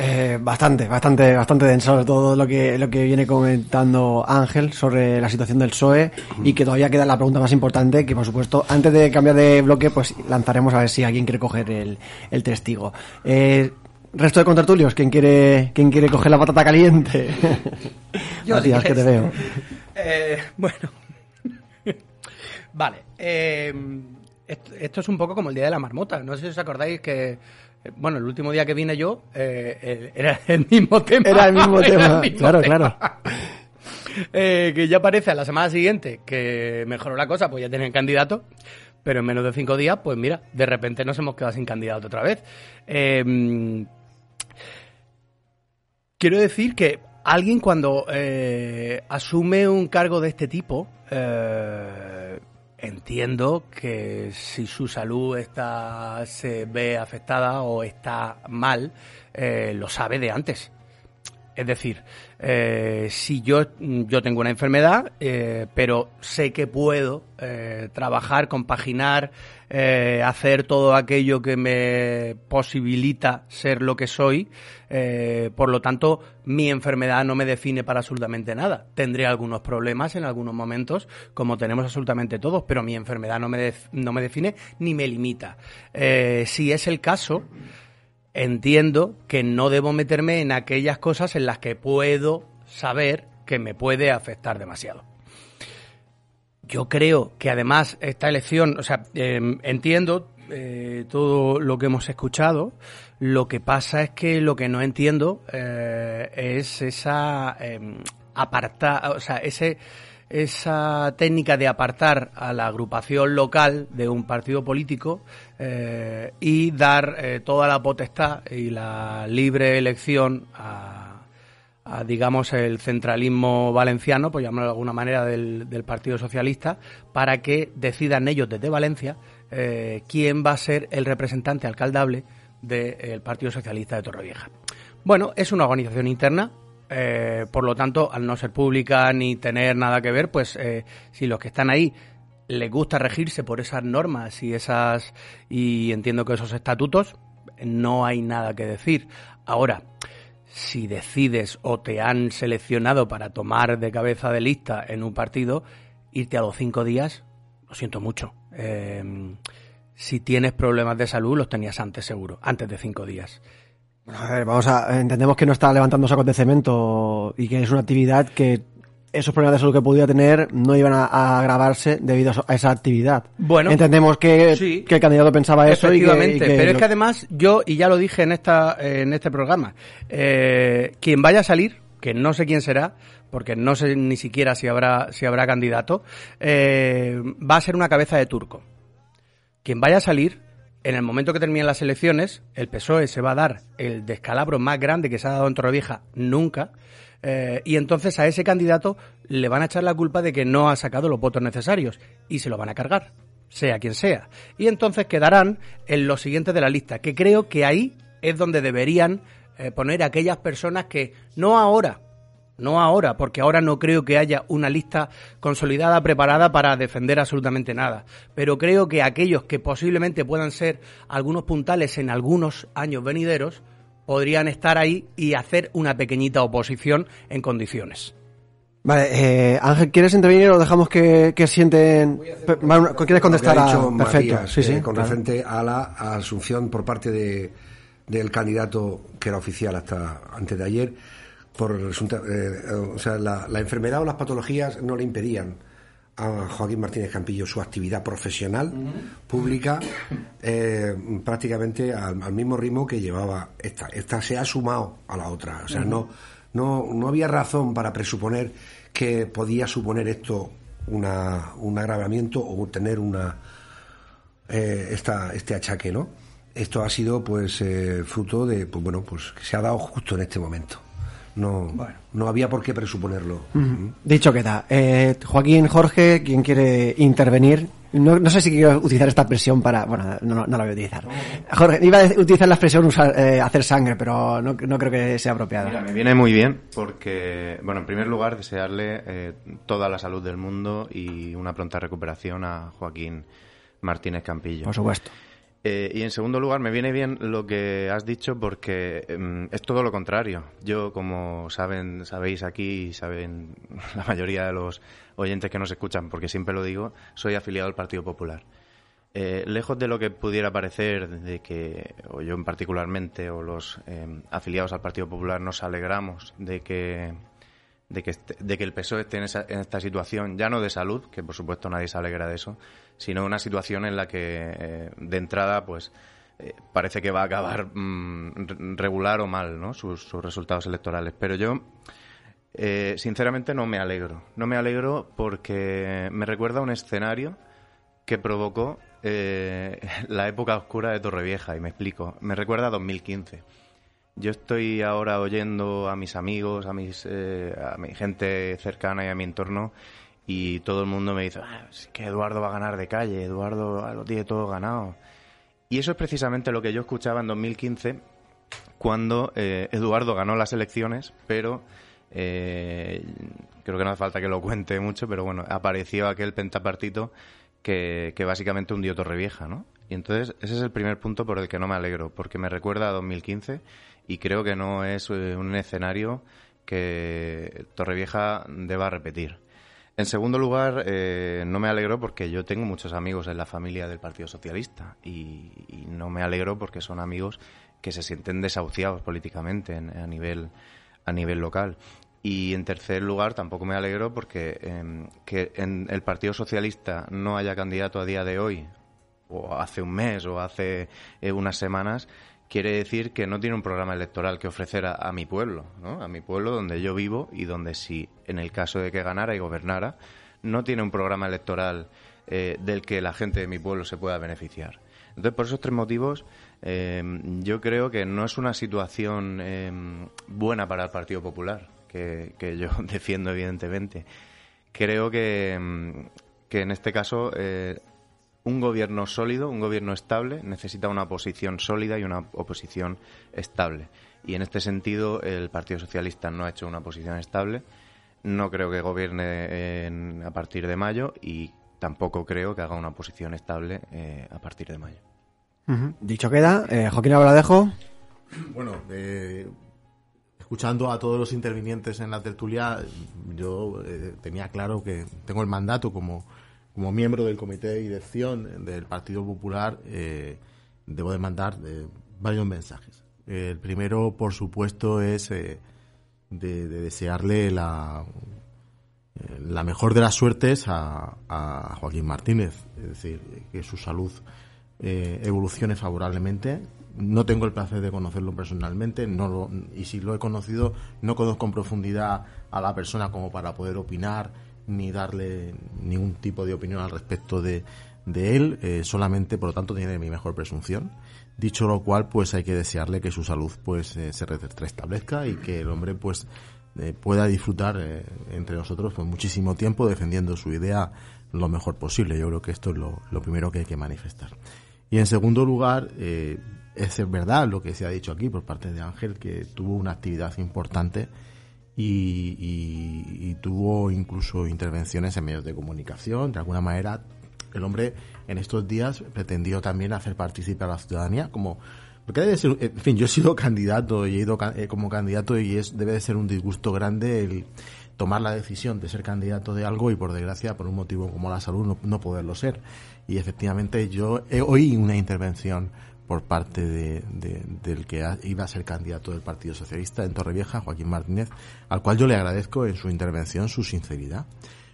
Eh, bastante, bastante, bastante denso todo lo que, lo que viene comentando Ángel sobre la situación del PSOE y que todavía queda la pregunta más importante que por supuesto antes de cambiar de bloque pues lanzaremos a ver si alguien quiere coger el, el testigo. Eh, resto de contertulios, ¿quién quiere, quién quiere coger la patata caliente? Yo, Matías, que te veo. Eh, bueno, Vale. eh, esto, esto es un poco como el día de la marmota. No sé si os acordáis que. eh, Bueno, el último día que vine yo eh, era el mismo tema. Era el mismo tema. mismo Claro, tema. claro. Que ya parece a la semana siguiente que mejoró la cosa, pues ya tienen candidato. Pero en menos de cinco días, pues mira, de repente nos hemos quedado sin candidato otra vez. Eh, quiero decir que alguien cuando eh, asume un cargo de este tipo, eh, entiendo que si su salud está, se ve afectada o está mal, eh, lo sabe de antes. Es decir, eh, si yo, yo tengo una enfermedad, eh, pero sé que puedo eh, trabajar, compaginar, hacer todo aquello que me posibilita ser lo que soy, por lo tanto, mi enfermedad no me define para absolutamente nada. Tendré algunos problemas en algunos momentos, como tenemos absolutamente todos, pero mi enfermedad no me, def- no me define ni me limita. Si es el caso, entiendo que no debo meterme en aquellas cosas en las que puedo saber que me puede afectar demasiado. Yo creo que además esta elección, o sea, eh, entiendo eh, todo lo que hemos escuchado, lo que pasa es que lo que no entiendo eh, es esa eh, aparta, o sea, ese esa técnica de apartar a la agrupación local de un partido político eh, y dar eh, toda la potestad y la libre elección a, digamos, el centralismo valenciano, por llamarlo de alguna manera, del, del Partido Socialista, para que decidan ellos desde Valencia eh, quién va a ser el representante alcaldable del Partido Socialista de Torrevieja. Bueno, es una organización interna, eh, por lo tanto, al no ser pública ni tener nada que ver, pues eh, si los que están ahí les gusta regirse por esas normas y esas y entiendo que esos estatutos, no hay nada que decir. Ahora, si decides o te han seleccionado para tomar de cabeza de lista en un partido, irte a los cinco días, lo siento mucho. Eh, si tienes problemas de salud, los tenías antes seguro, antes de cinco días. A ver, vamos a, entendemos que no está levantando sacos de cemento y que es una actividad que esos problemas de salud que podía tener no iban a, a agravarse debido a, esa actividad. Bueno, entendemos que, sí. que el candidato pensaba eso y que, Efectivamente, y que pero es que además yo, y ya lo dije en, esta, en este programa, eh, quien vaya a salir, que no sé quién será, porque no sé ni siquiera si habrá, si habrá candidato, eh, va a ser una cabeza de turco. Quien vaya a salir, en el momento que terminen las elecciones, el PSOE se va a dar el descalabro más grande que se ha dado en Torrevieja nunca, eh, y entonces a ese candidato le van a echar la culpa de que no ha sacado los votos necesarios, y se lo van a cargar, sea quien sea. Y entonces quedarán en los siguientes de la lista, que creo que ahí es donde deberían eh, poner aquellas personas que, no ahora, no ahora, porque ahora no creo que haya una lista consolidada, preparada para defender absolutamente nada. Pero creo que aquellos que posiblemente puedan ser algunos puntales en algunos años venideros, podrían estar ahí y hacer una pequeñita oposición en condiciones. Vale, eh, Ángel, ¿quieres intervenir o dejamos que, que sienten... ¿Quieres contestar que ha a... dicho Perfecto, Matías, sí, sí. eh, con claro. referente a la asunción por parte de, del candidato que era oficial hasta antes de ayer, por resulta- eh, o sea, la, la enfermedad o las patologías no le impedían a Joaquín Martínez Campillo su actividad profesional, pública, eh, prácticamente al, al mismo ritmo que llevaba esta. Esta se ha sumado a la otra. O sea, no, no, no había razón para presuponer que podía suponer esto una, un agravamiento o tener una eh, esta, este achaque, ¿no? Esto ha sido, pues, eh, fruto de, pues bueno, pues que se ha dado justo en este momento. No, no había por qué presuponerlo. Dicho queda. Eh, Joaquín, Jorge, ¿quién quiere intervenir? No, no sé si quiero utilizar esta expresión para... Bueno, no, no, no la voy a utilizar. Jorge, iba a utilizar la expresión usar, eh, hacer sangre, pero no, no creo que sea apropiada. Mira, me viene muy bien porque, bueno, en primer lugar, desearle eh, toda la salud del mundo y una pronta recuperación a Joaquín Martínez Campillo. Por supuesto. Eh, y en segundo lugar, me viene bien lo que has dicho porque em, es todo lo contrario. Yo, como saben, sabéis aquí y saben la mayoría de los oyentes que nos escuchan, porque siempre lo digo, soy afiliado al Partido Popular. Eh, lejos de lo que pudiera parecer de que, o yo en particularmente, o los em, afiliados al Partido Popular nos alegramos de que de que, este, de que el PSOE esté en, esta situación, ya no de salud, que por supuesto nadie se alegra de eso, sino una situación en la que eh, de entrada pues eh, parece que va a acabar mm, regular o mal ¿no? sus, resultados electorales. Pero yo, eh, sinceramente, no me alegro. No me alegro porque me recuerda a un escenario que provocó la época oscura de Torrevieja, y me explico. Me recuerda a 2015 yo estoy ahora oyendo a mis amigos, a, mis, a mi gente cercana y a mi entorno y todo el mundo me dice ah, que Eduardo va a ganar de calle, Eduardo lo tiene todo ganado. Y eso es precisamente lo que yo escuchaba en 2015 cuando eh, Eduardo ganó las elecciones, pero eh, creo que no hace falta que lo cuente mucho, pero bueno, apareció aquel pentapartito que, que básicamente hundió Torrevieja, ¿no? Y entonces ese es el primer punto por el que no me alegro, porque me recuerda a 2015 y creo que no es eh, un escenario que Torrevieja deba repetir. En segundo lugar, eh, no me alegro porque yo tengo muchos amigos en la familia del Partido Socialista y, no me alegro porque son amigos que se sienten desahuciados políticamente a nivel a nivel local. Y en tercer lugar, tampoco me alegro porque em, que en el Partido Socialista no haya candidato a día de hoy, o hace un mes, o hace eh, unas semanas, quiere decir que no tiene un programa electoral que ofrecer a, mi pueblo, ¿no? a mi pueblo donde yo vivo y donde si en el caso de que ganara y gobernara, no tiene un programa electoral eh, del que la gente de mi pueblo se pueda beneficiar. Entonces, por esos tres motivos, eh, yo creo que no es una situación eh, buena para el Partido Popular, que, que yo defiendo evidentemente. Creo que, que en este caso un gobierno sólido, un gobierno estable, necesita una oposición sólida y una oposición estable. Y en este sentido, el Partido Socialista no ha hecho una oposición estable. No creo que gobierne a partir de mayo y tampoco creo que haga una oposición estable eh, a partir de mayo. Dicho queda, eh, Joaquín Abradejo. Bueno, eh, escuchando a todos los intervinientes en la tertulia, yo tenía claro que tengo el mandato como como miembro del comité de dirección del Partido Popular, eh, debo de mandar eh, varios mensajes. El primero, por supuesto, es eh, de, desearle la, la mejor de las suertes a, Joaquín Martínez, es decir, que su salud evolucione favorablemente. No tengo el placer de conocerlo personalmente, no y si lo he conocido, no conozco en profundidad a la persona como para poder opinar ni darle ningún tipo de opinión al respecto de, de él, eh, solamente por lo tanto tiene mi mejor presunción. Dicho lo cual, pues hay que desearle que su salud pues eh, se restablezca y que el hombre pues eh, pueda disfrutar entre nosotros pues muchísimo tiempo defendiendo su idea lo mejor posible. Yo creo que esto es lo, lo primero que hay que manifestar. Y en segundo lugar, es verdad lo que se ha dicho aquí por parte de Ángel, que tuvo una actividad importante y, tuvo incluso intervenciones en medios de comunicación. De alguna manera, el hombre en estos días pretendió también hacer participar a la ciudadanía como porque debe ser, en fin, yo he sido candidato y he ido eh, como candidato y es debe de ser un disgusto grande el tomar la decisión de ser candidato de algo y por desgracia por un motivo como la salud no, no poderlo ser. Y efectivamente yo he oí una intervención por parte de, del que iba a ser candidato del Partido Socialista en Torrevieja, Joaquín Martínez, al cual yo le agradezco en su intervención su sinceridad,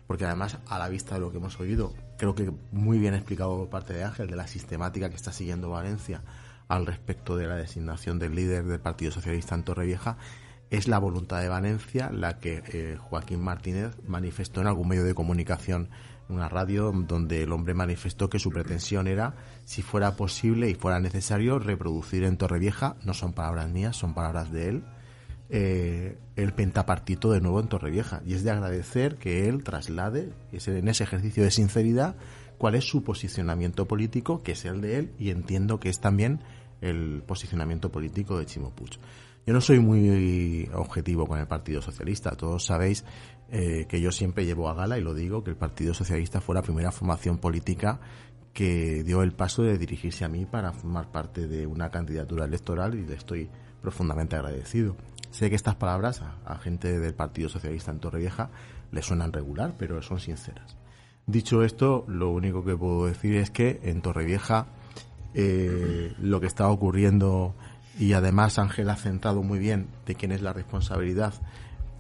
porque además a la vista de lo que hemos oído, creo que muy bien explicado por parte de Ángel de la sistemática que está siguiendo Valencia al respecto de la designación del líder del Partido Socialista en Torrevieja, es la voluntad de Valencia la que eh, Joaquín Martínez manifestó en algún medio de comunicación una radio donde el hombre manifestó que su pretensión era, si fuera posible y fuera necesario, reproducir en Torrevieja, no son palabras mías, son palabras de él, eh, el pentapartito de nuevo en Torrevieja. Y es de agradecer que él traslade ese, en ese ejercicio de sinceridad cuál es su posicionamiento político, que es el de él, y entiendo que es también el posicionamiento político de Chimo. Yo no soy muy objetivo con el Partido Socialista. Todos sabéis eh, que yo siempre llevo a gala, y lo digo, que el Partido Socialista fue la primera formación política que dio el paso de dirigirse a mí para formar parte de una candidatura electoral y le estoy profundamente agradecido. Sé que estas palabras a, gente del Partido Socialista en Torrevieja le suenan regular, pero son sinceras. Dicho esto, lo único que puedo decir es que en Torrevieja eh, lo que está ocurriendo y además Ángel ha centrado muy bien de quién es la responsabilidad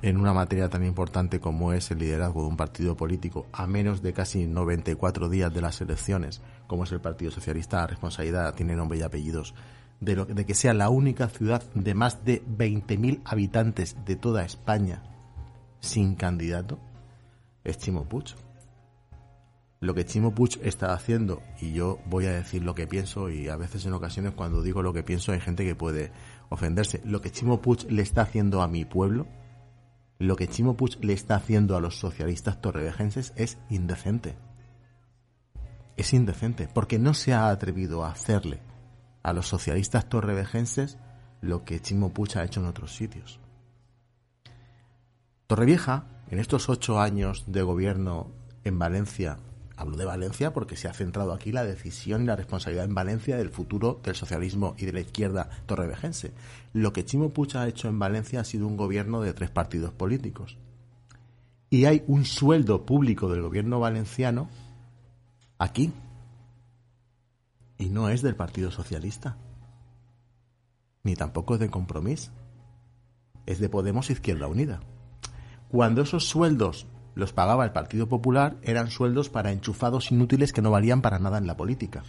en una materia tan importante como es el liderazgo de un partido político a menos de casi 94 días de las elecciones, como es el Partido Socialista, la responsabilidad tiene nombre y apellidos de, lo, de que sea la única ciudad de más de 20.000 habitantes de toda España sin candidato, es Chimo Puig. Lo que Chimo Puig está haciendo, y yo voy a decir lo que pienso, y a veces en ocasiones cuando digo lo que pienso hay gente que puede ofenderse. Lo que Chimo Puig le está haciendo a mi pueblo, lo que Chimo Puig le está haciendo a los socialistas torrevejenses es indecente. Es indecente, porque no se ha atrevido a hacerle a los socialistas torrevejenses lo que Chimo Puig ha hecho en otros sitios. Torrevieja, en estos ocho años de gobierno en Valencia, hablo de Valencia porque se ha centrado aquí la decisión y la responsabilidad en Valencia del futuro del socialismo y de la izquierda torrevejense. Lo que Chimo Puig ha hecho en Valencia ha sido un gobierno de tres partidos políticos. Y hay un sueldo público del gobierno valenciano aquí. Y no es del Partido Socialista. Ni tampoco es de Compromís. Es de Podemos Izquierda Unida. Cuando esos sueldos los pagaba el Partido Popular, eran sueldos para enchufados inútiles que no valían para nada en la política.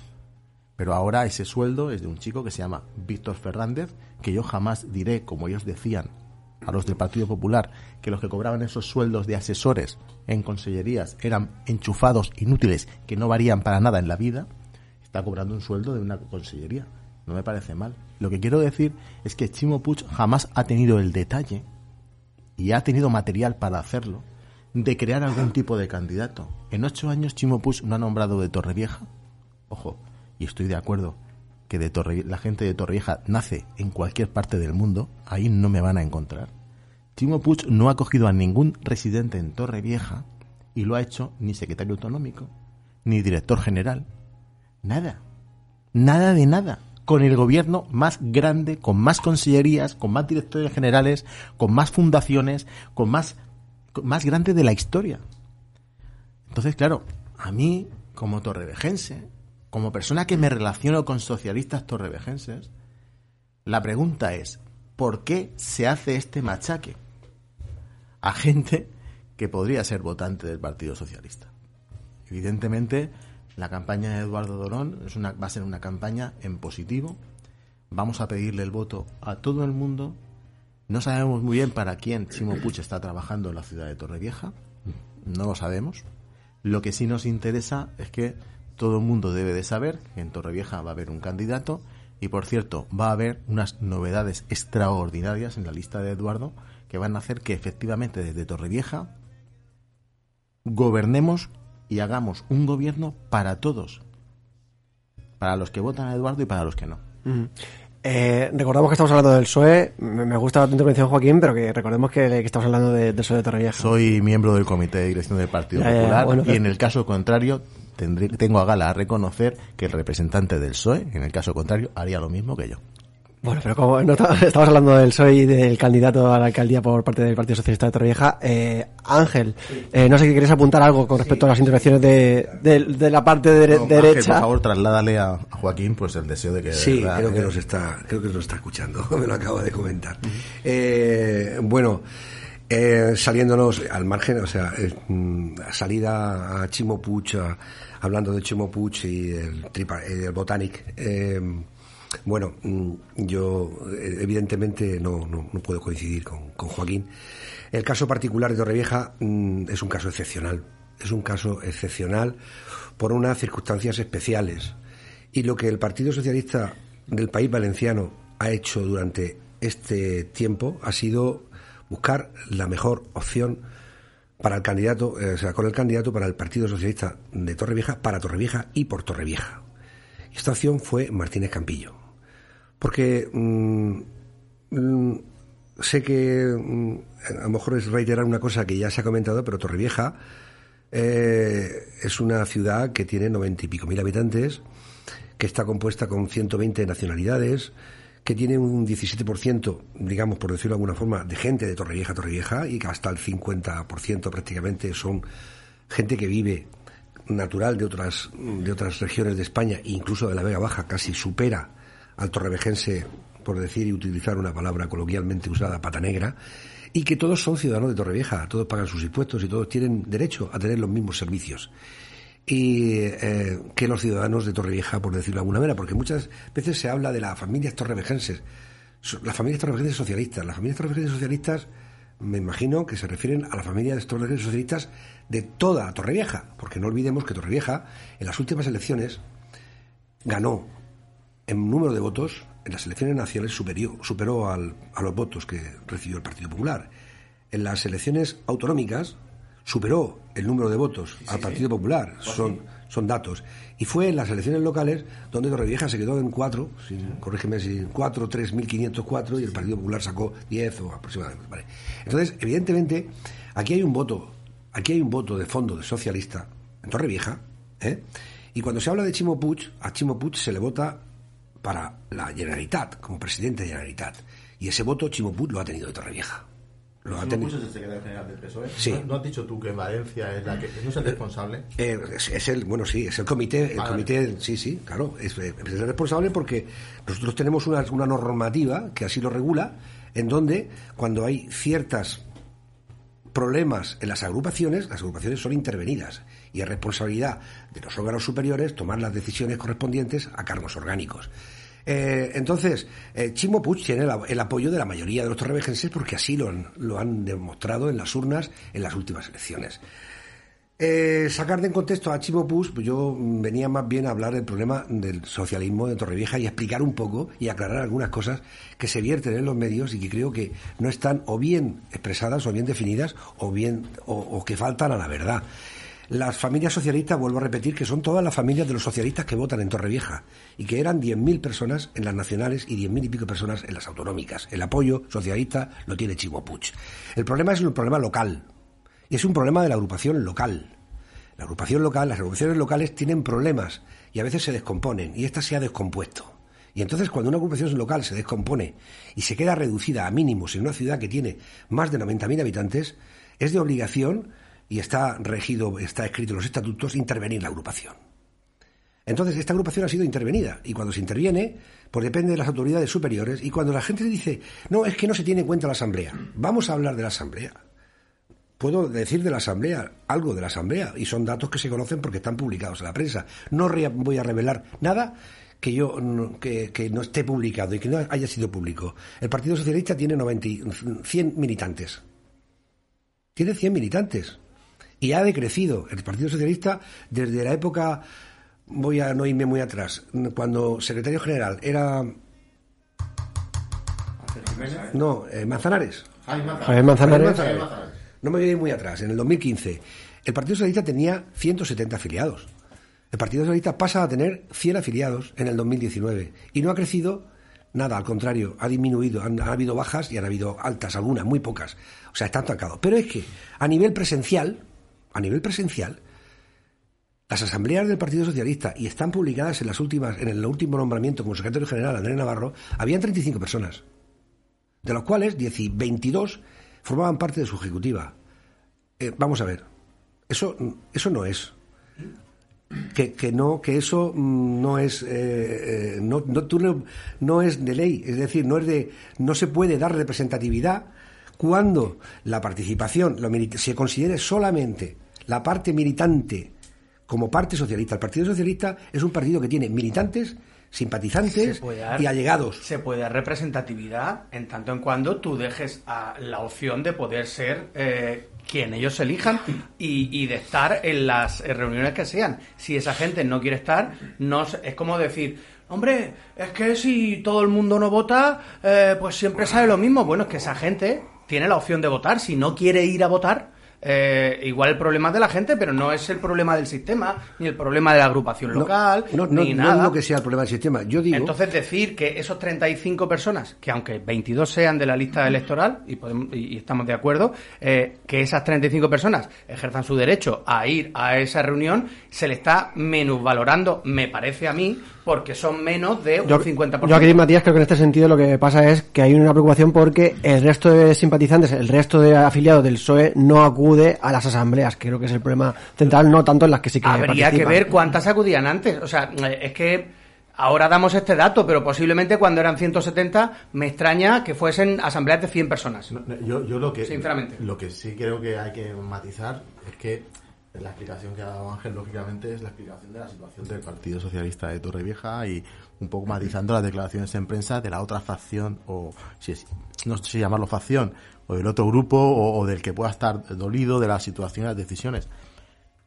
Pero ahora ese sueldo es de un chico que se llama Víctor Fernández, que yo jamás diré, como ellos decían, a los del Partido Popular, que los que cobraban esos sueldos de asesores en consellerías eran enchufados inútiles que no valían para nada en la vida, está cobrando un sueldo de una consellería. No me parece mal. Lo que quiero decir es que Chimo Puig jamás ha tenido el detalle y ha tenido material para hacerlo de crear algún tipo de candidato. En ocho años Chimo Puig no ha nombrado de Torrevieja. Ojo, y estoy de acuerdo que de Torre, la gente de Torrevieja nace en cualquier parte del mundo, ahí no me van a encontrar. Chimo Puig no ha cogido a ningún residente en Torrevieja y lo ha hecho ni secretario autonómico, ni director general. Nada. Nada de nada. Con el gobierno más grande, con más consellerías, con más directores generales, con más fundaciones, con más más grande de la historia. Entonces, claro, a mí, como torrevejense, como persona que me relaciono con socialistas torrevejenses, la pregunta es, ¿por qué se hace este machaque a gente que podría ser votante del Partido Socialista? Evidentemente, la campaña de Eduardo Dorón es una, va a ser una campaña en positivo. Vamos a pedirle el voto a todo el mundo no sabemos muy bien para quién Chimo Puig está trabajando en la ciudad de Torrevieja. No lo sabemos. Lo que sí nos interesa es que todo el mundo debe de saber que en Torrevieja va a haber un candidato y, por cierto, va a haber unas novedades extraordinarias en la lista de Eduardo que van a hacer que efectivamente desde Torrevieja gobernemos y hagamos un gobierno para todos. Para los que votan a Eduardo y para los que no. Eh, recordamos que estamos hablando del PSOE. Me gusta tu intervención, Joaquín, pero que recordemos que, estamos hablando de, del PSOE de Torrevieja. Soy miembro del comité de dirección del Partido Popular y en el caso contrario tengo a gala a reconocer que el representante del PSOE, en el caso contrario, haría lo mismo que yo. Bueno, pero como no estamos hablando del PSOE y del candidato a la alcaldía por parte del Partido Socialista de Torrevieja, eh, Ángel, eh, no sé si quieres apuntar algo con respecto a las intervenciones de, de, la parte de, derecha. por favor, trasládale a, Joaquín pues el deseo de que... Sí, creo que, nos está, creo que nos está escuchando, me lo acaba de comentar. eh, bueno, eh, saliéndonos al margen, o sea, mm, salida a Chimo Puig, hablando de Chimo Puig y el, tripa, el Botanic, eh, bueno, mm, yo eh, evidentemente no, no, puedo coincidir con, Joaquín. El caso particular de Torrevieja mm, es un caso excepcional. Es un caso excepcional por unas circunstancias especiales. Y lo que el Partido Socialista del País Valenciano ha hecho durante este tiempo ha sido buscar la mejor opción para el candidato, eh, o sea, con el candidato para el Partido Socialista de Torrevieja, para Torrevieja y por Torrevieja. Esta opción fue Martínez Campillo. Porque mm, mm, sé que mm, a lo mejor es reiterar una cosa que ya se ha comentado, pero Torrevieja eh, es una ciudad que tiene noventa y pico mil habitantes, que está compuesta con 120 nacionalidades, que tiene un 17%, digamos, por decirlo de alguna forma, de gente de Torrevieja a Torrevieja y que hasta el 50% prácticamente son gente que vive natural de otras, de otras regiones de España, incluso de la Vega Baja, casi supera al torrevejense, por decir y utilizar una palabra coloquialmente usada, pata negra, y que todos son ciudadanos de Torrevieja, todos pagan sus impuestos y todos tienen derecho a tener los mismos servicios. Y eh, que los ciudadanos de Torrevieja, por decirlo de alguna manera, porque muchas veces se habla de las familias torrevejenses, las familias torrevejenses socialistas. Las familias torrevejenses socialistas, me imagino que se refieren a las familias torrevejenses socialistas de toda Torrevieja, porque no olvidemos que Torrevieja, en las últimas elecciones, ganó en número de votos en las elecciones nacionales superior, superó al- a los votos que recibió el Partido Popular. En las elecciones autonómicas superó el número de votos al Partido Popular. Son, son datos. Y fue en las elecciones locales donde Torrevieja se quedó en cuatro, si, corrígeme si cuatro, tres mil quinientos cuatro y el Partido Popular sacó diez o aproximadamente. Vale. Entonces, evidentemente, aquí hay un voto, aquí hay un voto de fondo de socialista en Torrevieja, ¿eh? Y cuando se habla de Chimo Puig, a Chimo Puig se le vota para la Generalitat, como presidente de Generalitat. Y ese voto Chimo Puig lo ha tenido de Torrevieja. Lo ha tenido. Es el secretario general del PSOE. Sí. ¿No, no has dicho tú que en Valencia es la que no es el responsable? Eh, es, es el, bueno, sí, es el comité, el comité, sí, sí, claro, es, eh, es el responsable porque nosotros tenemos una, una normativa que así lo regula, en donde cuando hay ciertas problemas en las agrupaciones, las agrupaciones son intervenidas y es responsabilidad de los órganos superiores tomar las decisiones correspondientes a cargos orgánicos. Eh, entonces, eh, Chimo Puig tiene el apoyo de la mayoría de los torrevejenses porque así lo han, lo han demostrado en las urnas en las últimas elecciones. Eh, sacar de en contexto a Chimo Puig, pues yo venía más bien a hablar del problema del socialismo de Torrevieja y explicar un poco y aclarar algunas cosas que se vierten en los medios y que creo que no están o bien expresadas o bien definidas o bien o que faltan a la verdad. Las familias socialistas, vuelvo a repetir, que son todas las familias de los socialistas que votan en Torrevieja y que eran 10.000 personas en las nacionales y 10.000 y pico personas en las autonómicas. El apoyo socialista lo tiene Puig. El problema es un problema local, y es un problema de la agrupación local. La agrupación local, las agrupaciones locales tienen problemas y a veces se descomponen y esta se ha descompuesto. Y entonces cuando una agrupación local se descompone y se queda reducida a mínimos en una ciudad que tiene más de 90.000 habitantes, es de obligación y está regido, está escrito en los estatutos, intervenir la agrupación. Entonces, esta agrupación ha sido intervenida y cuando se interviene, pues depende de las autoridades superiores y cuando la gente dice, no, es que no se tiene en cuenta la asamblea, vamos a hablar de la asamblea. Puedo decir de la asamblea, algo de la asamblea, y son datos que se conocen porque están publicados en la prensa. No voy a revelar nada que yo que, no esté publicado y que no haya sido público. El Partido Socialista tiene 90, y- 100 militantes. Tiene 100 militantes. Y ha decrecido el Partido Socialista desde la época, voy a no irme muy atrás, cuando secretario general era... No, eh, Manzanares. Javier Manzanares. Manzanares. No me voy a ir muy atrás. En el 2015, el Partido Socialista tenía 170 afiliados. El Partido Socialista pasa a tener 100 afiliados en el 2019 y no ha crecido nada, al contrario, ha disminuido. Han, ha habido bajas y han habido altas, algunas, muy pocas. O sea, está estancado. Pero es que a nivel presencial, a nivel presencial, las asambleas del Partido Socialista y están publicadas en las últimas, en el último nombramiento como secretario general Andrés Navarro, habían 35 personas, de los cuales 10 y 22 formaban parte de su ejecutiva. Eh, vamos a ver, eso, eso no es. Que, que no, que eso mm, no es, eh, eh, no, no, no, es de ley, es decir, no es de, no se puede dar representatividad cuando la participación se considere solamente la parte militante como parte socialista. El Partido Socialista es un partido que tiene militantes, simpatizantes dar- y allegados. Se puede dar representatividad en tanto en cuando tú dejes a la opción de poder ser eh, quien ellos elijan y, y de estar en las reuniones que sean. Si esa gente no quiere estar, no es como decir, hombre, es que si todo el mundo no vota, eh, pues siempre sale lo mismo. Bueno, es que esa gente tiene la opción de votar. Si no quiere ir a votar, eh, igual el problema es de la gente, pero no es el problema del sistema, ni el problema de la agrupación No, local, no, no, ni no nada. digo que sea el problema del sistema. Yo digo. Entonces decir que esos 35 personas, que aunque 22 sean de la lista electoral, y, podemos, y, y estamos de acuerdo, eh, que esas 35 personas ejerzan su derecho a ir a esa reunión, se le está menusvalorando, me parece a mí, porque son menos de un Yo, 50%. yo aquí, Matías, creo que en este sentido lo que pasa es que hay una preocupación porque el resto de simpatizantes, el resto de afiliados del PSOE no acude a las asambleas, creo que es el problema central, no tanto en las que sí que Habría que ver cuántas acudían antes. O sea, es que Ahora damos este dato, pero posiblemente cuando eran 170 me extraña que fuesen asambleas de 100 personas. yo, lo que Sinceramente. lo que sí creo que hay que matizar es que la explicación que ha dado Ángel, lógicamente, es la explicación de la situación del Partido Socialista de Torrevieja y un poco matizando las declaraciones en prensa de la otra facción, o si es, no sé si llamarlo facción, o del otro grupo, o, del que pueda estar dolido de la situación y las decisiones.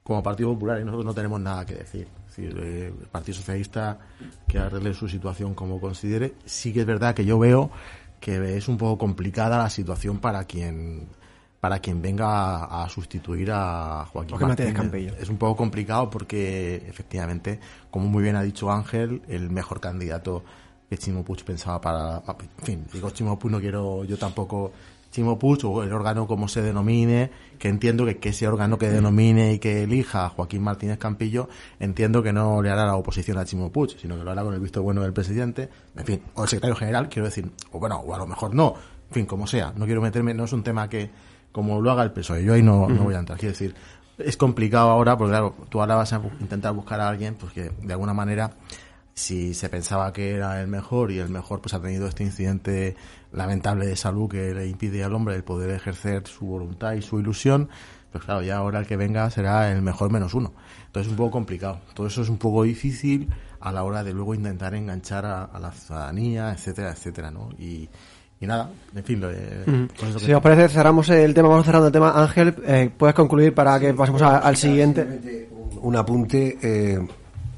Como Partido Popular, nosotros no tenemos nada que decir. Eh, el Partido Socialista que arregle su situación como considere. Sí que es verdad que yo veo que es un poco complicada la situación para quien para quien venga a, sustituir a Joaquín Martínez. Campillo. Es un poco complicado porque efectivamente, como muy bien ha dicho Ángel, el mejor candidato que Chimo Puig pensaba para, en fin, digo Chimo Puig no quiero yo tampoco Chimo Puig o el órgano como se denomine, que entiendo que, que, ese órgano que denomine y que elija a Joaquín Martínez Campillo, entiendo que no le hará la oposición a Chimo Puig, sino que lo hará con el visto bueno del presidente, en fin, o el secretario general, quiero decir, o bueno, o a lo mejor no, en fin, como sea, no quiero meterme, no es un tema que, como lo haga el PSOE, yo ahí no, no voy a entrar, quiero decir, es complicado ahora, porque claro, tú ahora vas a intentar buscar a alguien, pues que de alguna manera si se pensaba que era el mejor y el mejor pues ha tenido este incidente lamentable de salud que le impide al hombre el poder ejercer su voluntad y su ilusión, pues claro, ya ahora el que venga será el mejor menos uno. Entonces es un poco complicado. Todo eso es un poco difícil a la hora de luego intentar enganchar a, la ciudadanía, etcétera, etcétera, ¿no? Y, nada, en fin. si os parece, cerramos el tema, vamos cerrando el tema. Ángel, eh, ¿puedes concluir para que pasemos al siguiente? Un apunte. Eh,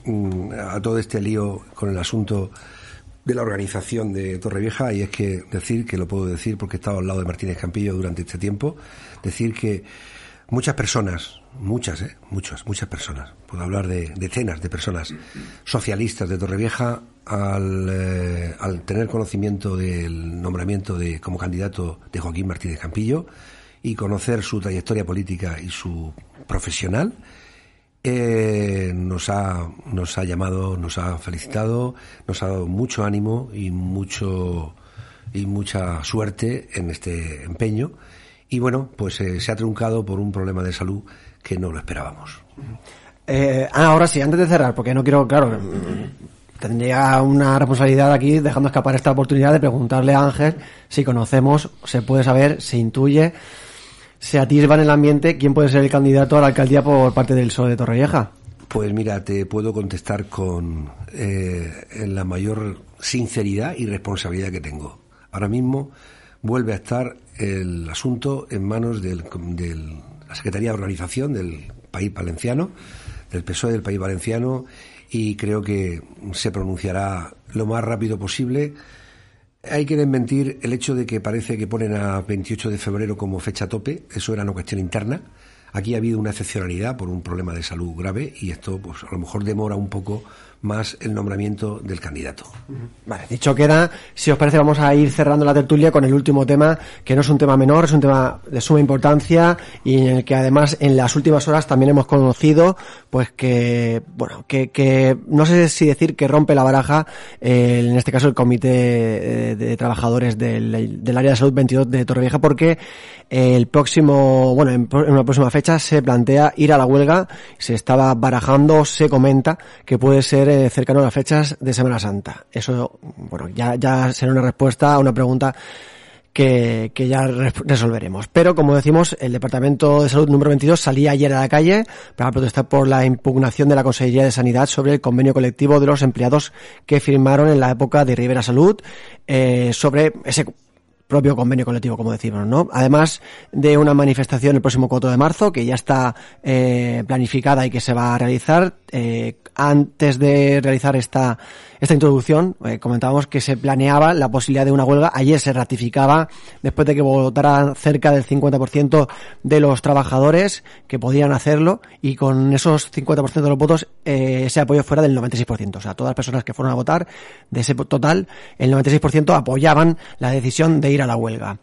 Mm, a todo este lío con el asunto de la organización de Torrevieja y es que decir, que lo puedo decir porque he estado al lado de Martínez Campillo durante este tiempo, decir que muchas personas, muchas, ¿eh? muchas, muchas personas, puedo hablar de decenas de personas socialistas de Torrevieja al, eh, al tener conocimiento del nombramiento de como candidato de Joaquín Martínez Campillo y conocer su trayectoria política y su profesional, eh, nos, ha, nos ha llamado, nos ha felicitado, nos ha dado mucho ánimo y mucho y mucha suerte en este empeño. Y bueno, pues eh, se ha truncado por un problema de salud que no lo esperábamos. Eh, ah, ahora sí, antes de cerrar, porque no quiero, claro, tendría una responsabilidad aquí dejando escapar esta oportunidad de preguntarle a Ángel si conocemos, se puede saber, se intuye se atisba en el ambiente quién puede ser el candidato a la alcaldía por parte del PSOE de Torrevieja. Pues mira, te puedo contestar con eh, la mayor sinceridad y responsabilidad que tengo. Ahora mismo vuelve a estar el asunto en manos de la Secretaría de Organización del País Valenciano, del PSOE del País Valenciano, y creo que se pronunciará lo más rápido posible hay que desmentir el hecho de que parece que ponen a 28 de febrero como fecha tope. Eso era una cuestión interna. Aquí ha habido una excepcionalidad por un problema de salud grave y esto, pues, a lo mejor demora un poco más el nombramiento del candidato. Vale, dicho queda, si os parece vamos a ir cerrando la tertulia con el último tema, que no es un tema menor, es un tema de suma importancia y en el que además en las últimas horas también hemos conocido pues que, bueno, que, que no sé si decir que rompe la baraja, eh, en este caso el Comité de, Trabajadores del, del, Área de Salud 22 de Torrevieja, porque el próximo, bueno, en, una próxima fecha se plantea ir a la huelga, se estaba barajando, se comenta que puede ser cercano a las fechas de Semana Santa. Eso, bueno, ya, será una respuesta a una pregunta que, que, ya resolveremos. Pero, como decimos, el Departamento de Salud número 22 salía ayer a la calle para protestar por la impugnación de la Consejería de Sanidad sobre el convenio colectivo de los empleados que firmaron en la época de Rivera Salud eh, sobre ese propio convenio colectivo, como decimos, ¿no? Además de una manifestación el próximo 4 de marzo, que ya está eh, planificada y que se va a realizar, eh, antes de realizar esta, esta introducción, eh, comentábamos que se planeaba la posibilidad de una huelga. Ayer se ratificaba, después de que votara cerca del 50% de los trabajadores que podían hacerlo, y con esos 50% de los votos, eh, ese apoyo fuera del 96%. O sea, todas las personas que fueron a votar, de ese total, el 96% apoyaban la decisión de ir a la huelga.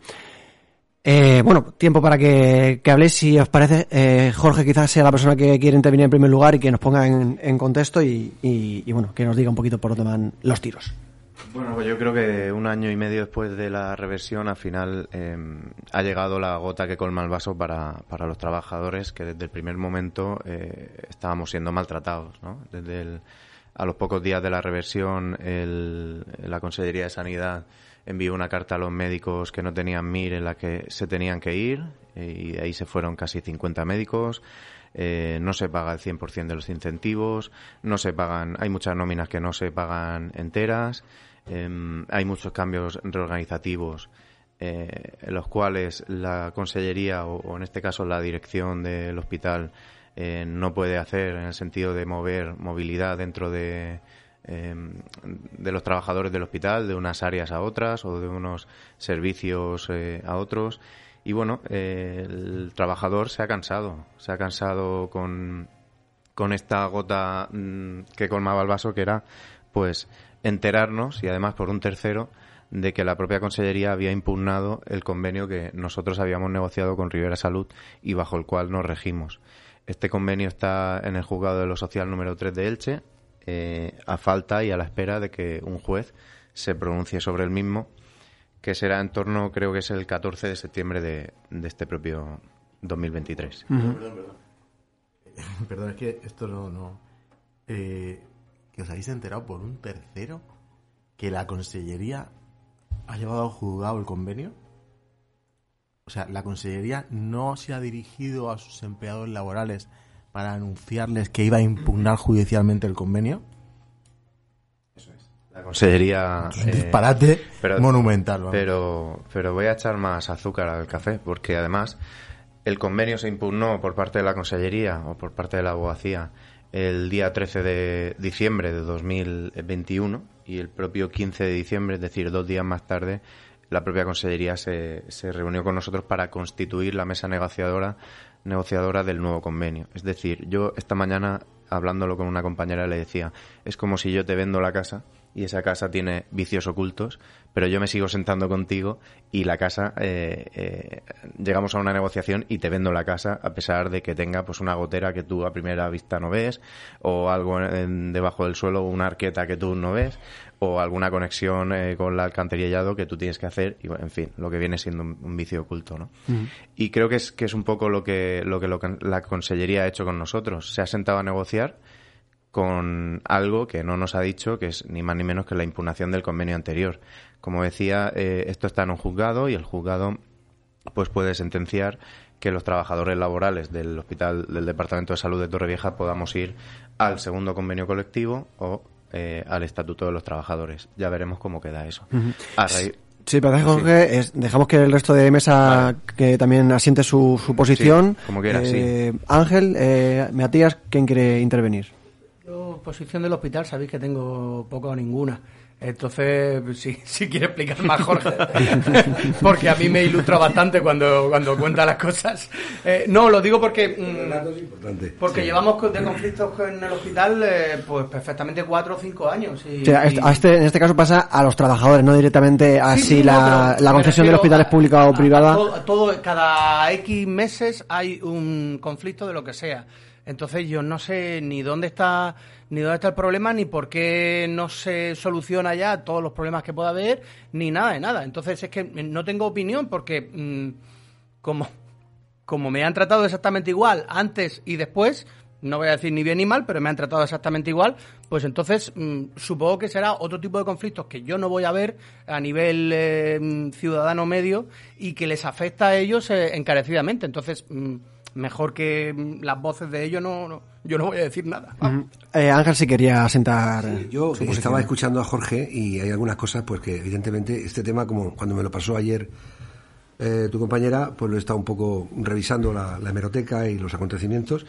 Eh, bueno, tiempo para que, que habléis, si os parece. Eh, Jorge quizás sea la persona que quiere intervenir en primer lugar y que nos ponga en, contexto y, y, bueno, que nos diga un poquito por dónde van los tiros. Bueno, pues yo creo que un año y medio después de la reversión, al final em, ha llegado la gota que colma el vaso para, para los trabajadores que desde el primer momento eh, estábamos siendo maltratados, ¿no? Desde el a los pocos días de la reversión, el, la Consellería de Sanidad envió una carta a los médicos que no tenían MIR en la que se tenían que ir y de ahí se fueron casi 50 médicos. Eh, no se paga el 100% de los incentivos, no se pagan, hay muchas nóminas que no se pagan enteras, em, hay muchos cambios reorganizativos eh, en los cuales la consellería o, en este caso la dirección del hospital eh, no puede hacer en el sentido de mover movilidad dentro de, em, de los trabajadores del hospital, de unas áreas a otras o de unos servicios a otros. Y bueno, eh, el trabajador se ha cansado, se ha cansado con, con esta gota mm, que colmaba el vaso, que era pues enterarnos, y además por un tercero, de que la propia Consellería había impugnado el convenio que nosotros habíamos negociado con Rivera Salud y bajo el cual nos regimos. Este convenio está en el juzgado de lo social número 3 de Elche, eh, a falta y a la espera de que un juez se pronuncie sobre el mismo que será en torno, creo que es el 14 de septiembre de, este propio 2023. Perdón, perdón. Perdón, es que esto no... no eh, que os habéis enterado por un tercero que la Consellería ha llevado al juzgado el convenio. O sea, la Consellería no se ha dirigido a sus empleados laborales para anunciarles que iba a impugnar judicialmente el convenio. La Consellería... Un disparate pero, monumental. Pero, pero voy a echar más azúcar al café, porque además el convenio se impugnó por parte de la Consellería o por parte de la abogacía el día 13 de diciembre de 2021 y el propio 15 de diciembre, es decir, dos días más tarde, la propia Consellería se, se reunió con nosotros para constituir la mesa negociadora negociadora del nuevo convenio. Es decir, yo esta mañana hablándolo con una compañera le decía, es como si yo te vendo la casa y esa casa tiene vicios ocultos, pero yo me sigo sentando contigo y la casa, eh, eh, llegamos a una negociación y te vendo la casa a pesar de que tenga pues una gotera que tú a primera vista no ves, o algo debajo del suelo, una arqueta que tú no ves, o alguna conexión eh, con el alcantarillado que tú tienes que hacer, y en fin, lo que viene siendo un, vicio oculto, ¿no? Y creo que es, que es un poco lo que, lo que la Consellería ha hecho con nosotros. Se ha sentado a negociar con algo que no nos ha dicho, que es ni más ni menos que la impugnación del convenio anterior. Como decía, eh, esto está en un juzgado y el juzgado pues puede sentenciar que los trabajadores laborales del hospital del Departamento de Salud de Torrevieja podamos ir al segundo convenio colectivo o eh, al Estatuto de los Trabajadores. Ya veremos cómo queda eso. Sí, pero Jorge, dejamos que el resto de mesa que también asiente su, su posición. como quiera, eh, Ángel, eh, Matías, ¿quién quiere intervenir? Posición del hospital sabéis que tengo poco o ninguna. Entonces, sí, si quiere explicar más Jorge, porque a mí me ilustra bastante cuando, cuando cuenta las cosas. Eh, no, lo digo porque mm, porque llevamos de conflictos en el hospital eh, pues perfectamente cuatro o cinco años. Y, este, en este caso pasa a los trabajadores, no directamente a si la, la concesión del hospital es pública o privada. todo, cada X meses hay un conflicto de lo que sea. Entonces yo no sé ni dónde está ni dónde está el problema, ni por qué no se soluciona ya todos los problemas que pueda haber, ni nada de nada. Entonces es que no tengo opinión porque mm, como, como me han tratado exactamente igual antes y después, no voy a decir ni bien ni mal, pero me han tratado exactamente igual, pues entonces mm, supongo que será otro tipo de conflictos que yo no voy a ver a nivel eh, ciudadano medio y que les afecta a ellos eh, encarecidamente. Entonces, mm, mejor que mm, las voces de ellos, no, yo no voy a decir nada. Eh, Ángel si quería sentar. yo estaba escuchando a Jorge y hay algunas cosas, pues que evidentemente este tema, como cuando me lo pasó ayer eh, tu compañera, pues lo he estado un poco revisando la, hemeroteca y los acontecimientos.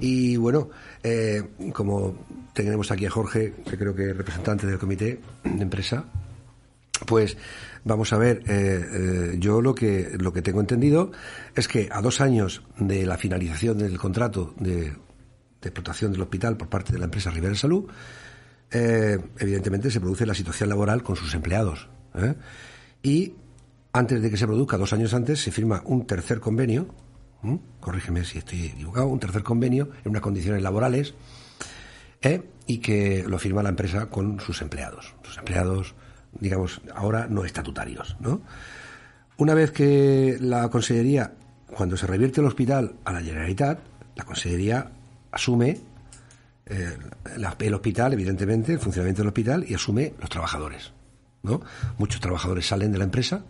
Y bueno, eh, como tenemos aquí a Jorge, que creo que es representante del comité de empresa, pues Vamos a ver, eh, eh, yo lo que, lo que tengo entendido es que a dos años de la finalización del contrato de, explotación del hospital por parte de la empresa Rivera Salud, eh, evidentemente se produce la situación laboral con sus empleados. Y antes de que se produzca, dos años antes, se firma un tercer convenio, corrígeme si estoy equivocado, un tercer convenio en unas condiciones laborales y que lo firma la empresa con sus empleados. Sus empleados digamos, ahora no estatutarios, ¿no? Una vez que la Consellería, cuando se revierte el hospital a la Generalitat, la Consellería asume eh, el hospital, evidentemente, el funcionamiento del hospital y asume los trabajadores. ¿no? Muchos trabajadores salen de la empresa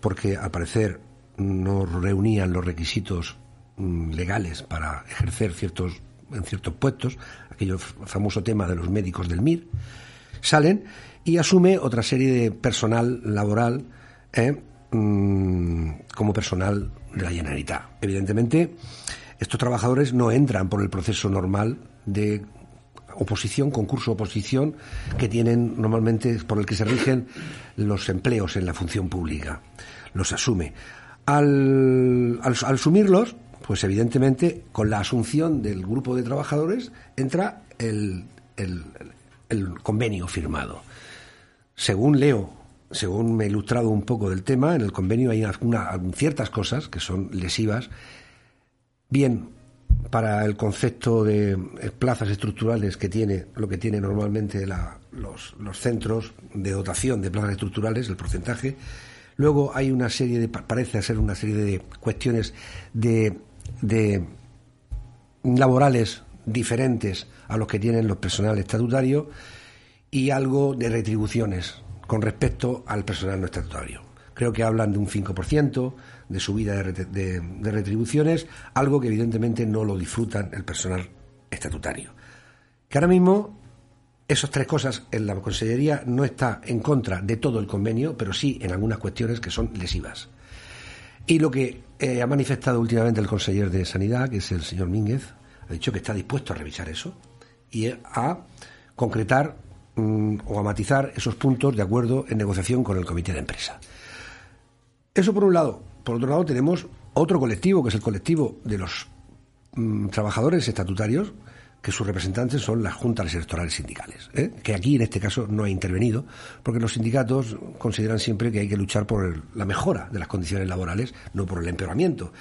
porque al parecer no reunían los requisitos mm, legales para ejercer ciertos en ciertos puestos, aquello famoso tema de los médicos del MIR, salen y asume otra serie de personal laboral ¿eh? Mm, como personal de la Generalitat. Evidentemente, estos trabajadores no entran por el proceso normal de oposición, concurso oposición, que tienen normalmente por el que se rigen los empleos en la función pública. Los asume. Al, al- al asumirlos, pues evidentemente, con la asunción del grupo de trabajadores, entra el, el- el convenio firmado. Según leo, según me he ilustrado un poco del tema, en el convenio hay ciertas cosas que son lesivas, bien para el concepto de eh, plazas estructurales que tiene, lo que tiene normalmente los, centros de dotación de plazas estructurales, el porcentaje. Luego hay una serie de, pa- parece ser una serie de cuestiones de, laborales diferentes a los que tienen los personal estatutario y algo de retribuciones con respecto al personal no estatutario. Creo que hablan de un 5% de subida de, de- de retribuciones, algo que evidentemente no lo disfrutan el personal estatutario. Que ahora mismo esas tres cosas en la Consellería no está en contra de todo el convenio, pero sí en algunas cuestiones que son lesivas. Y lo que eh, ha manifestado últimamente el conseller de Sanidad, que es el señor Mínguez, ha dicho que está dispuesto a revisar eso y a concretar mm, o a matizar esos puntos de acuerdo en negociación con el comité de empresa. Eso por un lado. Por otro lado tenemos otro colectivo, que es el colectivo de los mm, trabajadores estatutarios, que sus representantes son las juntas electorales sindicales, ¿eh? que aquí en este caso no ha intervenido, porque los sindicatos consideran siempre que hay que luchar por la mejora de las condiciones laborales, no por el empeoramiento.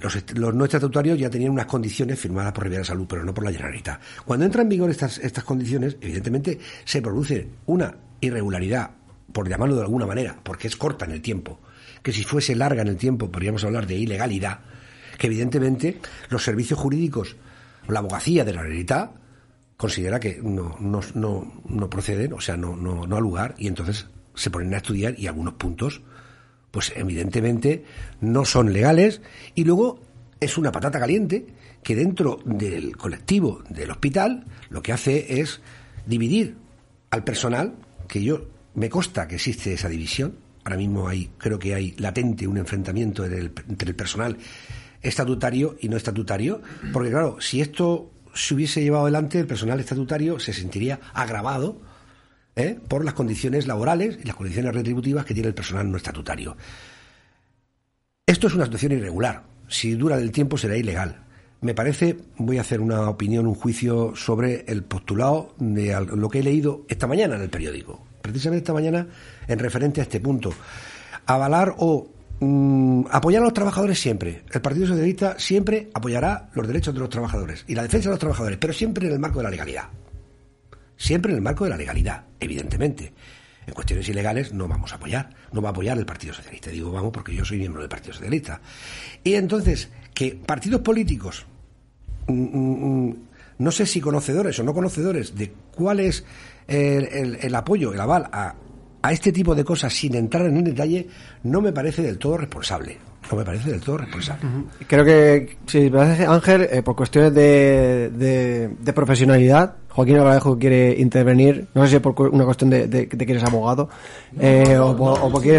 Los, los no estatutarios ya tenían unas condiciones firmadas por Rivera de Salud, pero no por la Generalitat. Cuando entran en vigor estas, estas condiciones, evidentemente se produce una irregularidad, por llamarlo de alguna manera, porque es corta en el tiempo, que si fuese larga en el tiempo podríamos hablar de ilegalidad, que evidentemente los servicios jurídicos, la abogacía de la Generalitat, considera que no, no, no, no proceden, o sea, no, no, no ha lugar, y entonces se ponen a estudiar y algunos puntos pues evidentemente no son legales y luego es una patata caliente que dentro del colectivo del hospital lo que hace es dividir al personal, que yo me consta que existe esa división, ahora mismo hay, creo que hay latente un enfrentamiento entre el, entre el personal estatutario y no estatutario, porque claro, si esto se hubiese llevado adelante, el personal estatutario se sentiría agravado ¿eh? por las condiciones laborales y las condiciones retributivas que tiene el personal no estatutario. Esto es una situación irregular. Si dura el tiempo será ilegal. Me parece, voy a hacer una opinión, un juicio sobre el postulado de lo que he leído esta mañana en el periódico. Precisamente esta mañana en referente a este punto. Avalar o mm, apoyar a los trabajadores siempre. El Partido Socialista siempre apoyará los derechos de los trabajadores y la defensa de los trabajadores, pero siempre en el marco de la legalidad. Siempre en el marco de la legalidad, evidentemente. En cuestiones ilegales no vamos a apoyar, no va a apoyar el Partido Socialista. Digo vamos porque yo soy miembro del Partido Socialista. Y entonces, que partidos políticos, mm, mm, mm, no sé si conocedores o no conocedores de cuál es el, apoyo, el aval a, a este tipo de cosas sin entrar en el detalle, no me parece del todo responsable. No me parece del todo responsable. Creo que, si parece, Ángel, eh, por cuestiones de, de profesionalidad, Joaquín Alvarejo quiere intervenir, no sé si por cu- una cuestión de, de, de que eres abogado, eh, o, por- o porque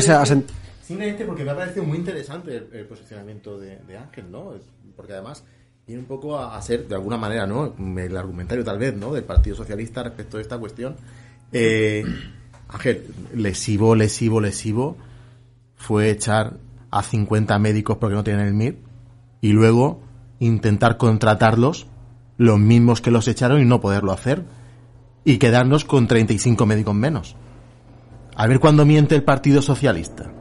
Simplemente porque me ha parecido muy interesante el, el posicionamiento de, de Ángel, ¿no? Porque además viene un poco a, a ser, de alguna manera, ¿no? El argumentario tal vez, ¿no? Del Partido Socialista respecto a esta cuestión. Eh, Ángel, lesivo, lesivo, lesivo fue echar a 50 médicos porque no tienen el MIR y luego intentar contratarlos los mismos que los echaron y no poderlo hacer y quedarnos con 35 médicos menos. A ver cuándo miente el Partido Socialista.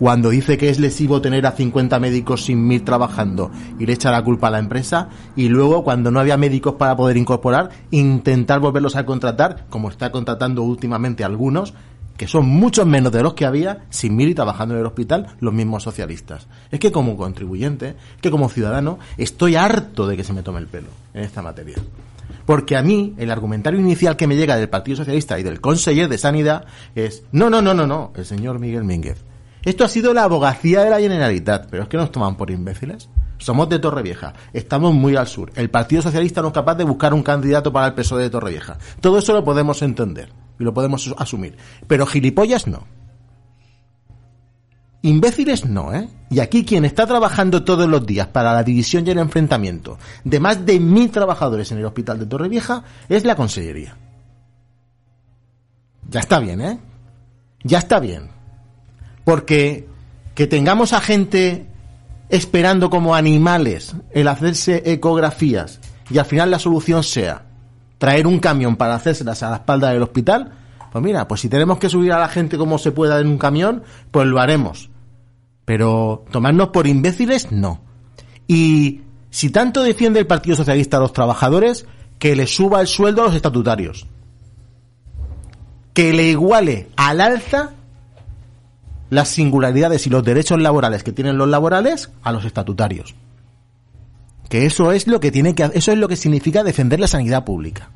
Cuando dice que es lesivo tener a 50 médicos sin MIR trabajando y le echa la culpa a la empresa y luego cuando no había médicos para poder incorporar intentar volverlos a contratar como está contratando últimamente algunos que son muchos menos de los que había sin MIR y trabajando en el hospital los mismos socialistas. Es que como contribuyente, que como ciudadano estoy harto de que se me tome el pelo en esta materia. Porque a mí, el argumentario inicial que me llega del Partido Socialista y del conseller de Sanidad es, no, no, no, no, no, el señor Miguel Mínguez. Esto ha sido la abogacía de la Generalitat, pero es que nos toman por imbéciles. Somos de Torrevieja, estamos muy al sur. El Partido Socialista no es capaz de buscar un candidato para el PSOE de Torrevieja. Todo eso lo podemos entender y lo podemos asumir. Pero gilipollas no. Imbéciles no, ¿eh? Y aquí quien está trabajando todos los días para la división y el enfrentamiento de más de mil trabajadores en el hospital de Torrevieja es la consellería. Ya está bien, ¿eh? Ya está bien. Porque que tengamos a gente esperando como animales el hacerse ecografías y al final la solución sea traer un camión para hacérselas a la espalda del hospital, pues mira, pues si tenemos que subir a la gente como se pueda en un camión, pues lo haremos. Pero tomarnos por imbéciles, no. Y si tanto defiende el Partido Socialista a los trabajadores, que le suba el sueldo a los estatutarios. Que le iguale al alza las singularidades y los derechos laborales que tienen los laborales a los estatutarios. Que eso es lo que tiene que eso es lo que significa defender la sanidad pública.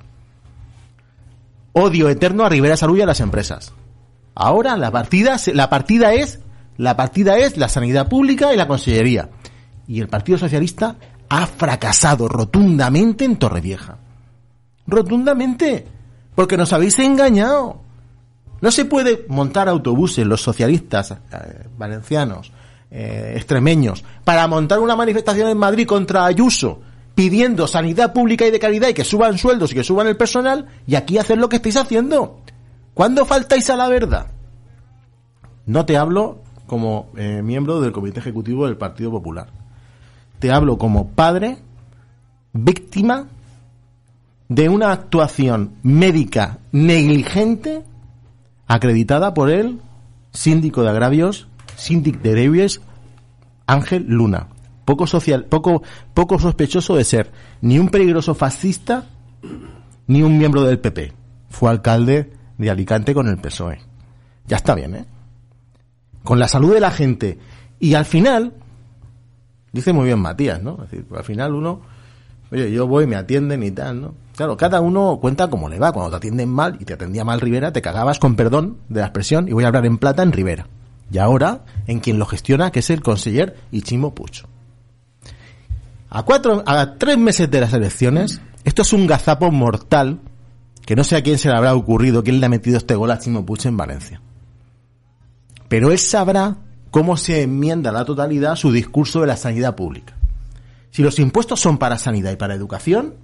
Odio eterno a Rivera Salud y a las empresas. Ahora la partida la partida es la partida es la sanidad pública y la consellería. Y el Partido Socialista ha fracasado rotundamente en Torrevieja. Rotundamente. Porque nos habéis engañado. No se puede montar autobuses los socialistas eh, valencianos, eh, extremeños, para montar una manifestación en Madrid contra Ayuso, pidiendo sanidad pública y de calidad y que suban sueldos y que suban el personal, y aquí hacer lo que estáis haciendo. ¿Cuándo faltáis a la verdad? No te hablo como eh, miembro del Comité Ejecutivo del Partido Popular. Te hablo como padre, víctima de una actuación médica negligente acreditada por el síndico de agravios, síndic de agravios, Ángel Luna. Poco social, poco, poco sospechoso de ser ni un peligroso fascista ni un miembro del PP. Fue alcalde de Alicante con el PSOE. Ya está bien, ¿eh? Con la salud de la gente. Y al final, dice muy bien Matías, ¿no? Es decir, al final uno, oye, yo voy, me atienden y tal, ¿no? Claro, cada uno cuenta como le va. Cuando te atienden mal y te atendía mal Rivera, te cagabas con perdón de la expresión y voy a hablar en plata en Rivera. Y ahora en quien lo gestiona, que es el conseller Ichimo Pucho. A cuatro, a tres meses de las elecciones, esto es un gazapo mortal que no sé a quién se le habrá ocurrido, quién le ha metido este gol a Chimo Pucho en Valencia. Pero él sabrá cómo se enmienda la totalidad su discurso de la sanidad pública. Si los impuestos son para sanidad y para educación,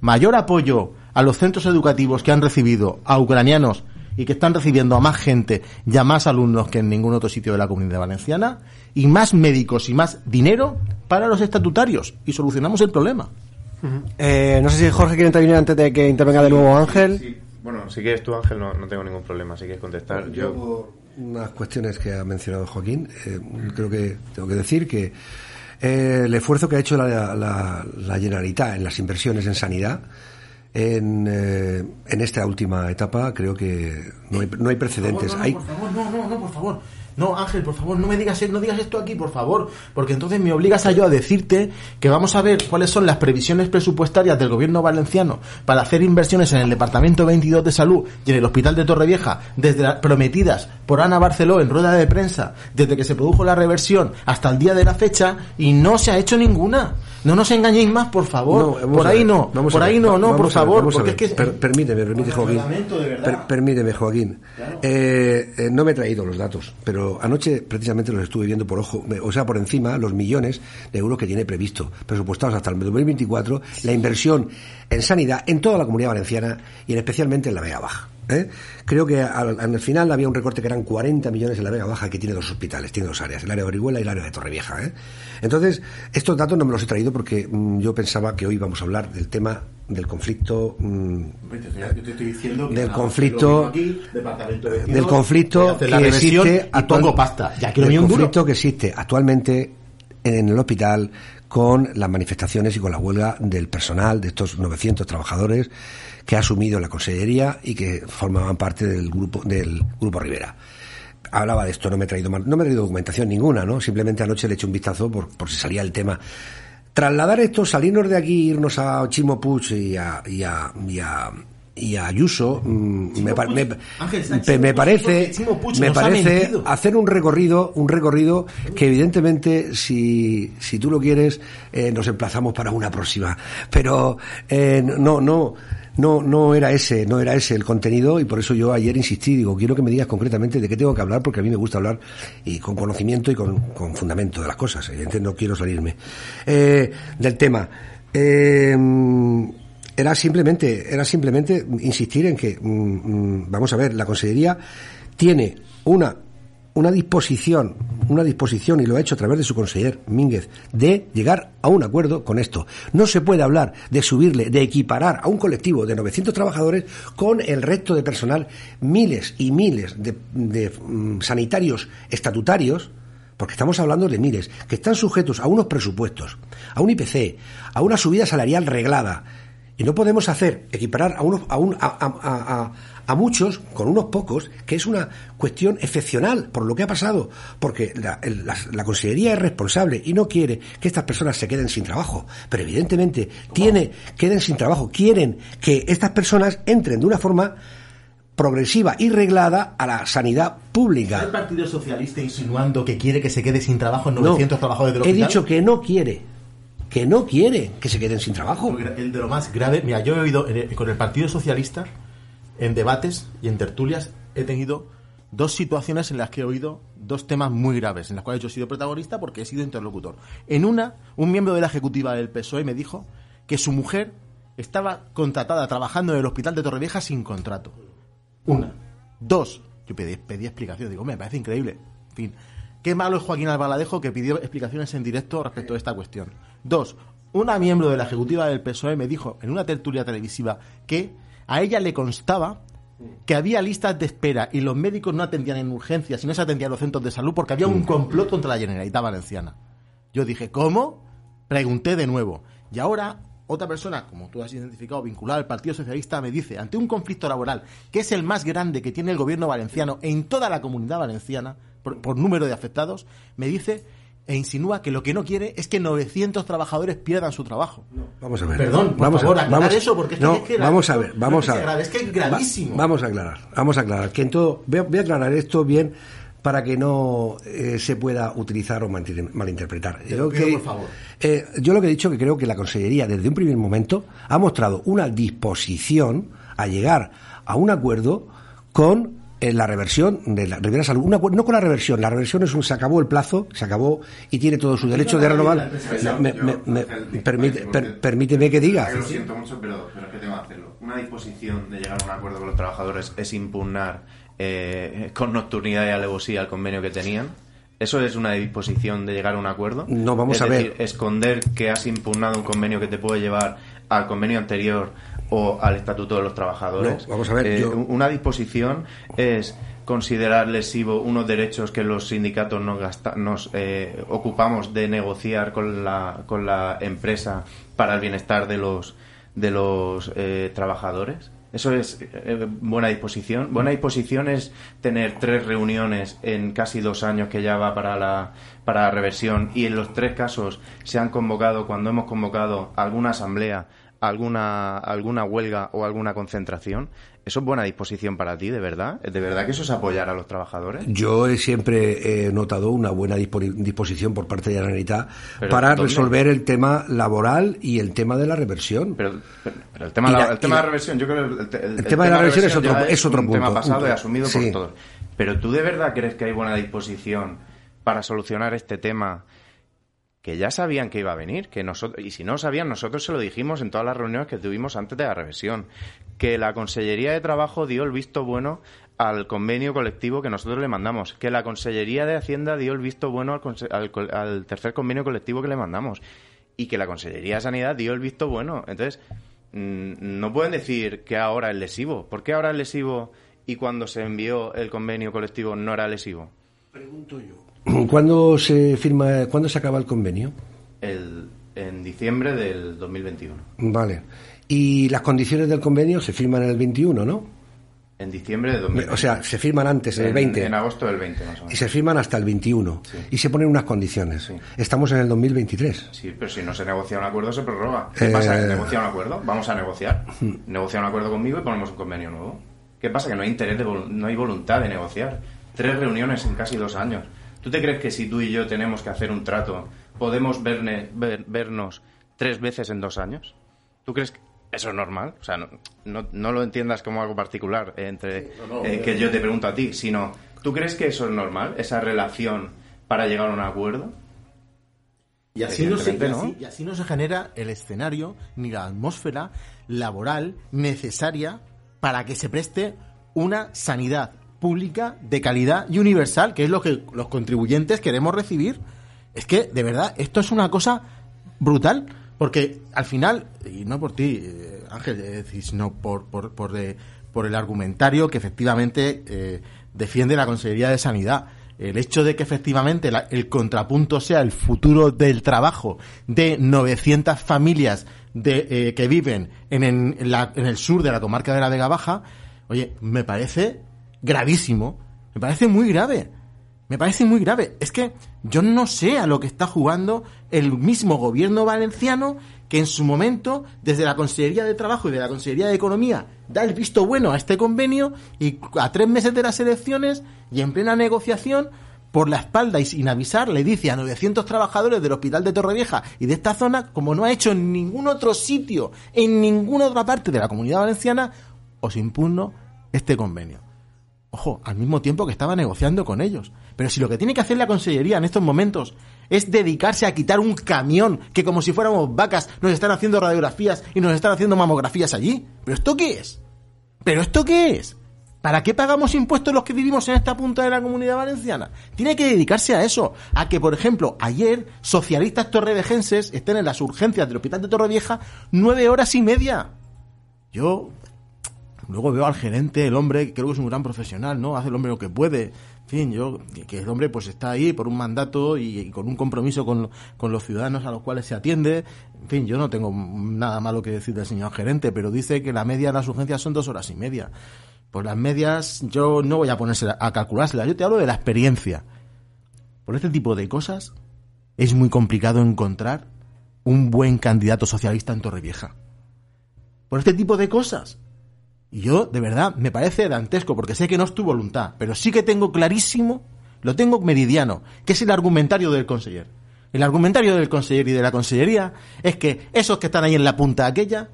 mayor apoyo a los centros educativos que han recibido a ucranianos y que están recibiendo a más gente y a más alumnos que en ningún otro sitio de la comunidad valenciana, y más médicos y más dinero para los estatutarios, y solucionamos el problema. Eh, no sé si Jorge quiere intervenir antes de que intervenga de nuevo Ángel. Bueno, si quieres tú, Ángel, no, tengo ningún problema, si quieres contestar. Yo, unas cuestiones que ha mencionado Joaquín, eh, creo que tengo que decir que eh, el esfuerzo que ha hecho la, la, Generalitat en las inversiones en sanidad en, eh, en esta última etapa creo que no hay, no hay precedentes. no, hay... por favor, no, no, no, por favor. No, Ángel, por favor, no me digas, no digas esto aquí, por favor, porque entonces me obligas a yo a decirte que vamos a ver cuáles son las previsiones presupuestarias del gobierno valenciano para hacer inversiones en el Departamento 22 de Salud y en el Hospital de Torrevieja, desde las prometidas por Ana Barceló en rueda de prensa, desde que se produjo la reversión hasta el día de la fecha, y no se ha hecho ninguna. No nos engañéis más, por favor. por ahí no, por ahí no, no, por favor. Porque es que... permíteme, permíteme, Joaquín. permíteme, Joaquín. Eh, eh, no me he traído los datos, pero anoche precisamente los estuve viendo por ojo, o sea, por encima, los millones de euros que tiene previsto, presupuestados hasta el 2024, la inversión en sanidad en toda la comunidad valenciana y en especialmente en la Vega Baja. ¿Eh? Creo que al, final había un recorte que eran 40 millones en la Vega Baja, que tiene dos hospitales, tiene dos áreas, el área de Orihuela y el área de Torrevieja. ¿eh? Entonces, estos datos no me los he traído porque mm, yo pensaba que hoy vamos a hablar del tema del conflicto mm, del conflicto del conflicto que existe conflicto que existe actualmente en el hospital con las manifestaciones y con la huelga del personal de estos 900 trabajadores que ha asumido la Consellería y que formaban parte del grupo del grupo Rivera. Hablaba de esto, no me he traído no me he traído documentación ninguna, ¿no? Simplemente anoche le eché un vistazo por, por si salía el tema trasladar esto, salirnos de aquí, irnos a Chimo Puig y a, y a Ayuso mm, me, pa- me- me- parece me parece hacer un recorrido un recorrido que evidentemente si, si tú lo quieres eh, nos emplazamos para una próxima. Pero eh, no no no no era ese no era ese el contenido y por eso yo ayer insistí digo quiero que me digas concretamente de qué tengo que hablar porque a mí me gusta hablar y con conocimiento y con, con fundamento de las cosas. Evidentemente no quiero salirme Eh, del tema. Eh, era simplemente, era simplemente insistir en que, mm, mm, vamos a ver, la Consellería tiene una, una disposición, una disposición, y lo ha hecho a través de su conseller Mínguez, de llegar a un acuerdo con esto. No se puede hablar de subirle, de equiparar a un colectivo de 900 trabajadores con el resto de personal, miles y miles de, mm, sanitarios estatutarios, porque estamos hablando de miles, que están sujetos a unos presupuestos, a un IPC, a una subida salarial reglada. Y no podemos hacer, equiparar a, unos, a, un- a, a- muchos con unos pocos, que es una cuestión excepcional por lo que ha pasado, porque la, la- la Consellería es responsable y no quiere que estas personas se queden sin trabajo, pero evidentemente tiene, queden sin trabajo, quieren que estas personas entren de una forma progresiva y reglada a la sanidad ¿Está pública. el Partido Socialista insinuando que quiere que se quede sin trabajo en No, 900 trabajadores del he hospital? dicho que no quiere, que no quiere que se queden sin trabajo. El de lo más grave, mira, yo he oído el- con el Partido Socialista, en debates y en tertulias, he tenido dos situaciones en las que he oído dos temas muy graves, en las cuales yo he sido protagonista porque he sido interlocutor. En una, un miembro de la ejecutiva del PSOE me dijo que su mujer estaba contratada trabajando en el hospital de Torrevieja sin contrato. Una. Dos. Yo pedí, pedí explicación. Digo, me parece increíble. En fin. Qué malo es Joaquín Albaladejo que pidió explicaciones en directo respecto a esta cuestión. Dos. Una miembro de la ejecutiva del PSOE me dijo en una tertulia televisiva que a ella le constaba que había listas de espera y los médicos no atendían en urgencias y no se atendían en los centros de salud porque había un complot contra la Generalitat Valenciana. Yo dije, ¿cómo? Pregunté de nuevo. Y ahora otra persona, como tú has identificado, vinculada al Partido Socialista, me dice, ante un conflicto laboral que es el más grande que tiene el gobierno valenciano en toda la comunidad valenciana, por, por número de afectados, me dice e insinúa que lo que no quiere es que 900 trabajadores pierdan su trabajo. Vamos a ver. Perdón, por vamos favor, a, aclarar vamos, eso, porque esto no, es que vamos a ver, vamos a ver. es que es gravísimo. Va- vamos a aclarar, vamos a aclarar. Que en todo, voy, a, voy a aclarar esto bien para que no eh, se pueda utilizar o malinterpretar. Yo pido, que- por favor. eh, yo lo que he dicho que creo que la Consellería desde un primer momento ha mostrado una disposición a llegar a un acuerdo con la reversión de la Rivera Salud. No con la reversión, la reversión es un se acabó el plazo, se acabó y tiene todo su derecho de renovar. Me- me- me- permite- per- permíteme que diga. Lo siento mucho, pero, pero es que tengo que hacerlo. Una disposición de llegar a un acuerdo con los trabajadores es impugnar eh, con nocturnidad y alevosía el convenio que tenían. ¿Eso es una disposición de llegar a un acuerdo? No, vamos Es a ver. decir, esconder que has impugnado un convenio que te puede llevar al convenio anterior o al estatuto de los trabajadores. No, vamos a ver, Eh, yo- Una disposición es considerar lesivo unos derechos que los sindicatos nos, gasta- nos eh, ocupamos de negociar con la, con la empresa para el bienestar de los, de los eh, trabajadores. Eso es eh, buena disposición. Buena disposición es tener tres reuniones en casi dos años que ya va para la, para la reversión y en los tres casos se han convocado, cuando hemos convocado alguna asamblea, alguna, alguna huelga o alguna concentración. ¿Eso es buena disposición para ti, de verdad? ¿De verdad que eso es apoyar a los trabajadores? Yo he siempre he notado una buena dispo- disposición por parte de la Generalitat para ¿dónde? resolver el tema laboral y el tema de la reversión. Pero, pero- pero el tema, la, el tema de la- reversión, yo creo que el, te- el tema de la reversión es otro- es otro un tema punto. pasado y asumido sí. por todos. Pero tú de verdad crees que hay buena disposición para solucionar este tema que ya sabían que iba a venir, que nosotros y si no sabían nosotros se lo dijimos en todas las reuniones que tuvimos antes de la reversión, que la Consellería de Trabajo dio el visto bueno al convenio colectivo que nosotros le mandamos, que la Consellería de Hacienda dio el visto bueno al, tercer convenio colectivo que le mandamos y que la Consellería de Sanidad dio el visto bueno. Entonces, mm, no pueden decir que ahora es lesivo. ¿Por qué ahora es lesivo y cuando se envió el convenio colectivo no era lesivo? ¿Cuándo se firma, cuándo se acaba el convenio? El, en diciembre del 2021. Vale. Y las condiciones del convenio se firman en el 21, ¿no? En diciembre de 2020. O sea, se firman antes, en el 20. En agosto del 20, más o Y menos. se firman hasta el 21. Sí. Y se ponen unas condiciones. Sí. Estamos en el 2023. Sí, pero si no se negocia un acuerdo, se prorroga. ¿Qué Eh. pasa? ¿Negocia un acuerdo? Vamos a negociar. Negocia un acuerdo conmigo y ponemos un convenio nuevo. ¿Qué pasa? Que no hay interés, de vol- no hay voluntad de negociar. Tres reuniones en casi dos años. ¿Tú te crees que si tú y yo tenemos que hacer un trato, podemos verne- ver- vernos tres veces en dos años? ¿Tú crees que eso es normal? O sea, no, no, no lo entiendas como algo particular eh, entre eh, que yo te pregunto a ti, sino, ¿tú crees que eso es normal, esa relación para llegar a un acuerdo? Y así, no se, y, Evidentemente, así, y así no se genera el escenario ni la atmósfera laboral necesaria para que se preste una sanidad pública de calidad y universal, que es lo que los contribuyentes queremos recibir. Es que, de verdad, esto es una cosa brutal, porque al final, y no por ti, eh, Ángel, sino por, por, por, eh, por el argumentario que efectivamente eh, defiende la Consejería de Sanidad. El hecho de que efectivamente la- el contrapunto sea el futuro del trabajo de 900 familias de, que viven en, en la- en el sur de la comarca de la Vega Baja, oye, me parece gravísimo, me parece muy grave. Me parece muy grave. Es que yo no sé a lo que está jugando el mismo gobierno valenciano que en su momento, desde la Consejería de Trabajo y de la Consejería de Economía, da el visto bueno a este convenio y a tres meses de las elecciones y en plena negociación, por la espalda y sin avisar, le dice a 900 trabajadores del Hospital de Torrevieja y de esta zona, como no ha hecho en ningún otro sitio, en ninguna otra parte de la comunidad valenciana, os impugno este convenio. Ojo, al mismo tiempo que estaba negociando con ellos. Pero si lo que tiene que hacer la Consellería en estos momentos es dedicarse a quitar un camión que como si fuéramos vacas nos están haciendo radiografías y nos están haciendo mamografías allí. ¿Pero esto qué es? ¿Pero esto qué es? ¿Para qué pagamos impuestos los que vivimos en esta punta de la comunidad valenciana? Tiene que dedicarse a eso. A que, por ejemplo, ayer socialistas torrevejenses estén en las urgencias del hospital de Torrevieja nueve horas y media. Yo Luego veo al gerente, el hombre, que creo que es un gran profesional, ¿no? Hace el hombre lo que puede. En fin, yo, que el hombre pues está ahí por un mandato y, con un compromiso con, con los ciudadanos a los cuales se atiende. En fin, yo no tengo nada malo que decir del señor gerente, pero dice que la media de las urgencias son dos horas y media. Pues las medias, yo no voy a ponerse a calculárselas, yo te hablo de la experiencia. Por este tipo de cosas, es muy complicado encontrar un buen candidato socialista en Torrevieja. Por este tipo de cosas. Y yo, de verdad, me parece dantesco, porque sé que no es tu voluntad, pero sí que tengo clarísimo, lo tengo meridiano, que es el argumentario del conseller. El argumentario del conseller y de la consellería es que esos que están ahí en la punta aquella,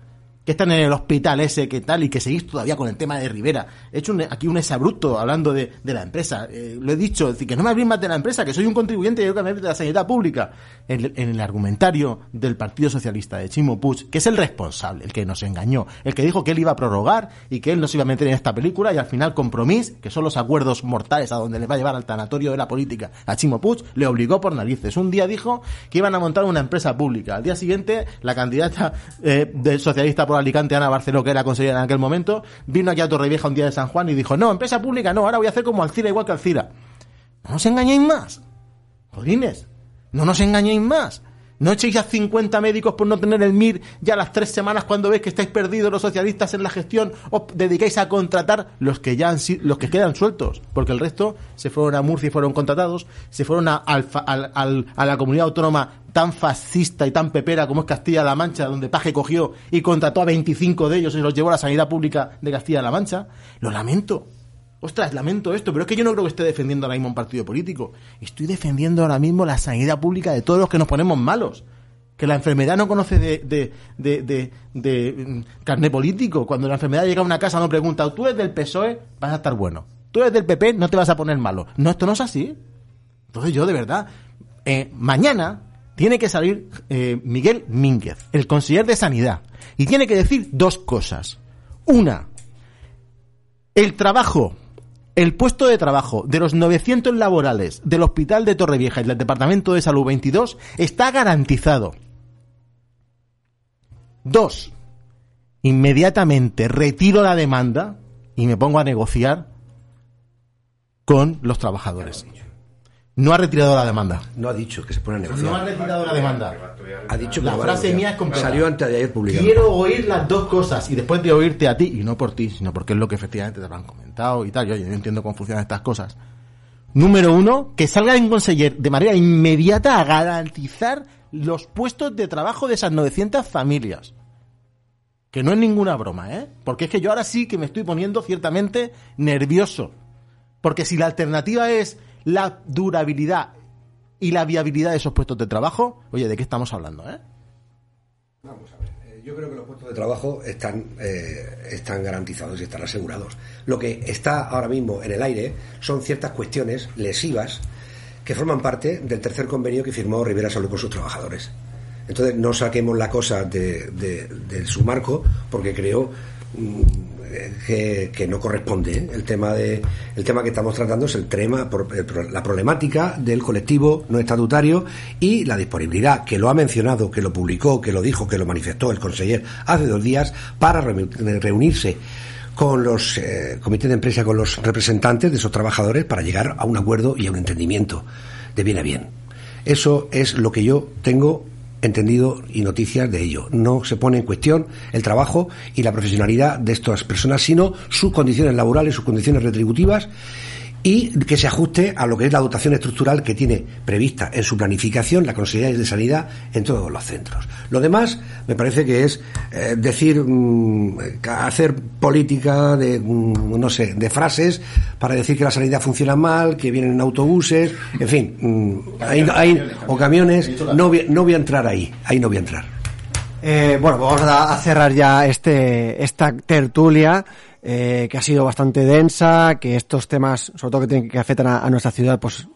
que están en el hospital ese, que tal, y que seguís todavía con el tema de Rivera. He hecho un- aquí un exabrupto hablando de, de la empresa. Eh, lo he dicho, es decir, que no me habléis más de la empresa, que soy un contribuyente y yo que me de la sanidad pública. En, el argumentario del Partido Socialista de Chimo Puig, que es el responsable, el que nos engañó, el que dijo que él iba a prorrogar y que él no se iba a meter en esta película y al final Compromís, que son los acuerdos mortales a donde le va a llevar al tanatorio de la política a Chimo Puig, le obligó por narices. Un día dijo que iban a montar una empresa pública. Al día siguiente, la candidata eh, del socialista por Alicante, Ana Barceló, que era consejera en aquel momento, vino aquí a Torrevieja un día de San Juan y dijo, no, empresa pública no, ahora voy a hacer como Alcira igual que Alcira. No os engañéis más. Jodines, no nos engañéis más. No echéis a 50 médicos por no tener el MIR ya las tres semanas cuando veis que estáis perdidos los socialistas en la gestión, os dedicáis a contratar los que ya han los que quedan sueltos, porque el resto se fueron a Murcia y fueron contratados, se fueron a, al- a la comunidad autónoma tan fascista y tan pepera como es Castilla-La Mancha, donde Paje cogió y contrató a 25 de ellos y los llevó a la sanidad pública de Castilla-La Mancha. Lo lamento. Ostras, lamento esto, pero es que yo no creo que esté defendiendo ahora mismo un partido político. Estoy defendiendo ahora mismo la sanidad pública de todos los que nos ponemos malos. Que la enfermedad no conoce de, de, de, de, de, mm, carné político. Cuando la enfermedad llega a una casa no pregunta, tú eres del PSOE, vas a estar bueno. Tú eres del PP, no te vas a poner malo. No, esto no es así. Entonces yo, de verdad, eh, mañana tiene que salir eh, Miguel Mínguez, el consejero de Sanidad, y tiene que decir dos cosas. Una, el trabajo, el puesto de trabajo de los 900 laborales del Hospital de Torrevieja y del Departamento de Salud 22 está garantizado. Dos, inmediatamente retiro la demanda y me pongo a negociar con los trabajadores. No ha retirado la demanda. No ha dicho que se pone a negociar. No ha retirado la demanda. Ha dicho que La frase mía es completa. Salió antes de ayer publicado. Quiero oír las dos cosas y después de oírte a ti, y no por ti, sino porque es lo que efectivamente te lo han comentado y tal, yo, yo entiendo cómo funcionan estas cosas. Número uno, que salga en conseller de manera inmediata a garantizar los puestos de trabajo de esas 900 familias. Que no es ninguna broma, ¿eh? Porque es que yo ahora sí que me estoy poniendo ciertamente nervioso. Porque si la alternativa es la durabilidad y la viabilidad de esos puestos de trabajo, oye, ¿de qué estamos hablando, eh? Vamos a ver. eh, Yo creo que los puestos de trabajo están, eh, están garantizados y están asegurados. Lo que está ahora mismo en el aire son ciertas cuestiones lesivas que forman parte del tercer convenio que firmó Rivera Salud con sus trabajadores. Entonces no saquemos la cosa de, de- su marco porque creo mm, que, no corresponde. El tema de el tema que estamos tratando es el tema la problemática del colectivo no estatutario y la disponibilidad que lo ha mencionado, que lo publicó, que lo dijo, que lo manifestó el conseller hace dos días para reuni- reunirse con los eh, comités de empresa, con los representantes de esos trabajadores para llegar a un acuerdo y a un entendimiento de bien a bien. Eso es lo que yo tengo entendido y noticias de ello. No se pone en cuestión el trabajo y la profesionalidad de estas personas, sino sus condiciones laborales, sus condiciones retributivas y que se ajuste a lo que es la dotación estructural que tiene prevista en su planificación la Consejería de Sanidad en todos los centros. Lo demás me parece que es eh, decir, mm, hacer política de, mm, no sé, de frases para decir que la sanidad funciona mal, que vienen en autobuses, en fin, mm, hay- hay- o camiones. No voy, no voy a entrar ahí, ahí no voy a entrar. Eh, bueno, vamos a, a cerrar ya este, esta tertulia, eh, que ha sido bastante densa, que estos temas, sobre todo que, tienen, que afectan a, a nuestra ciudad, pues,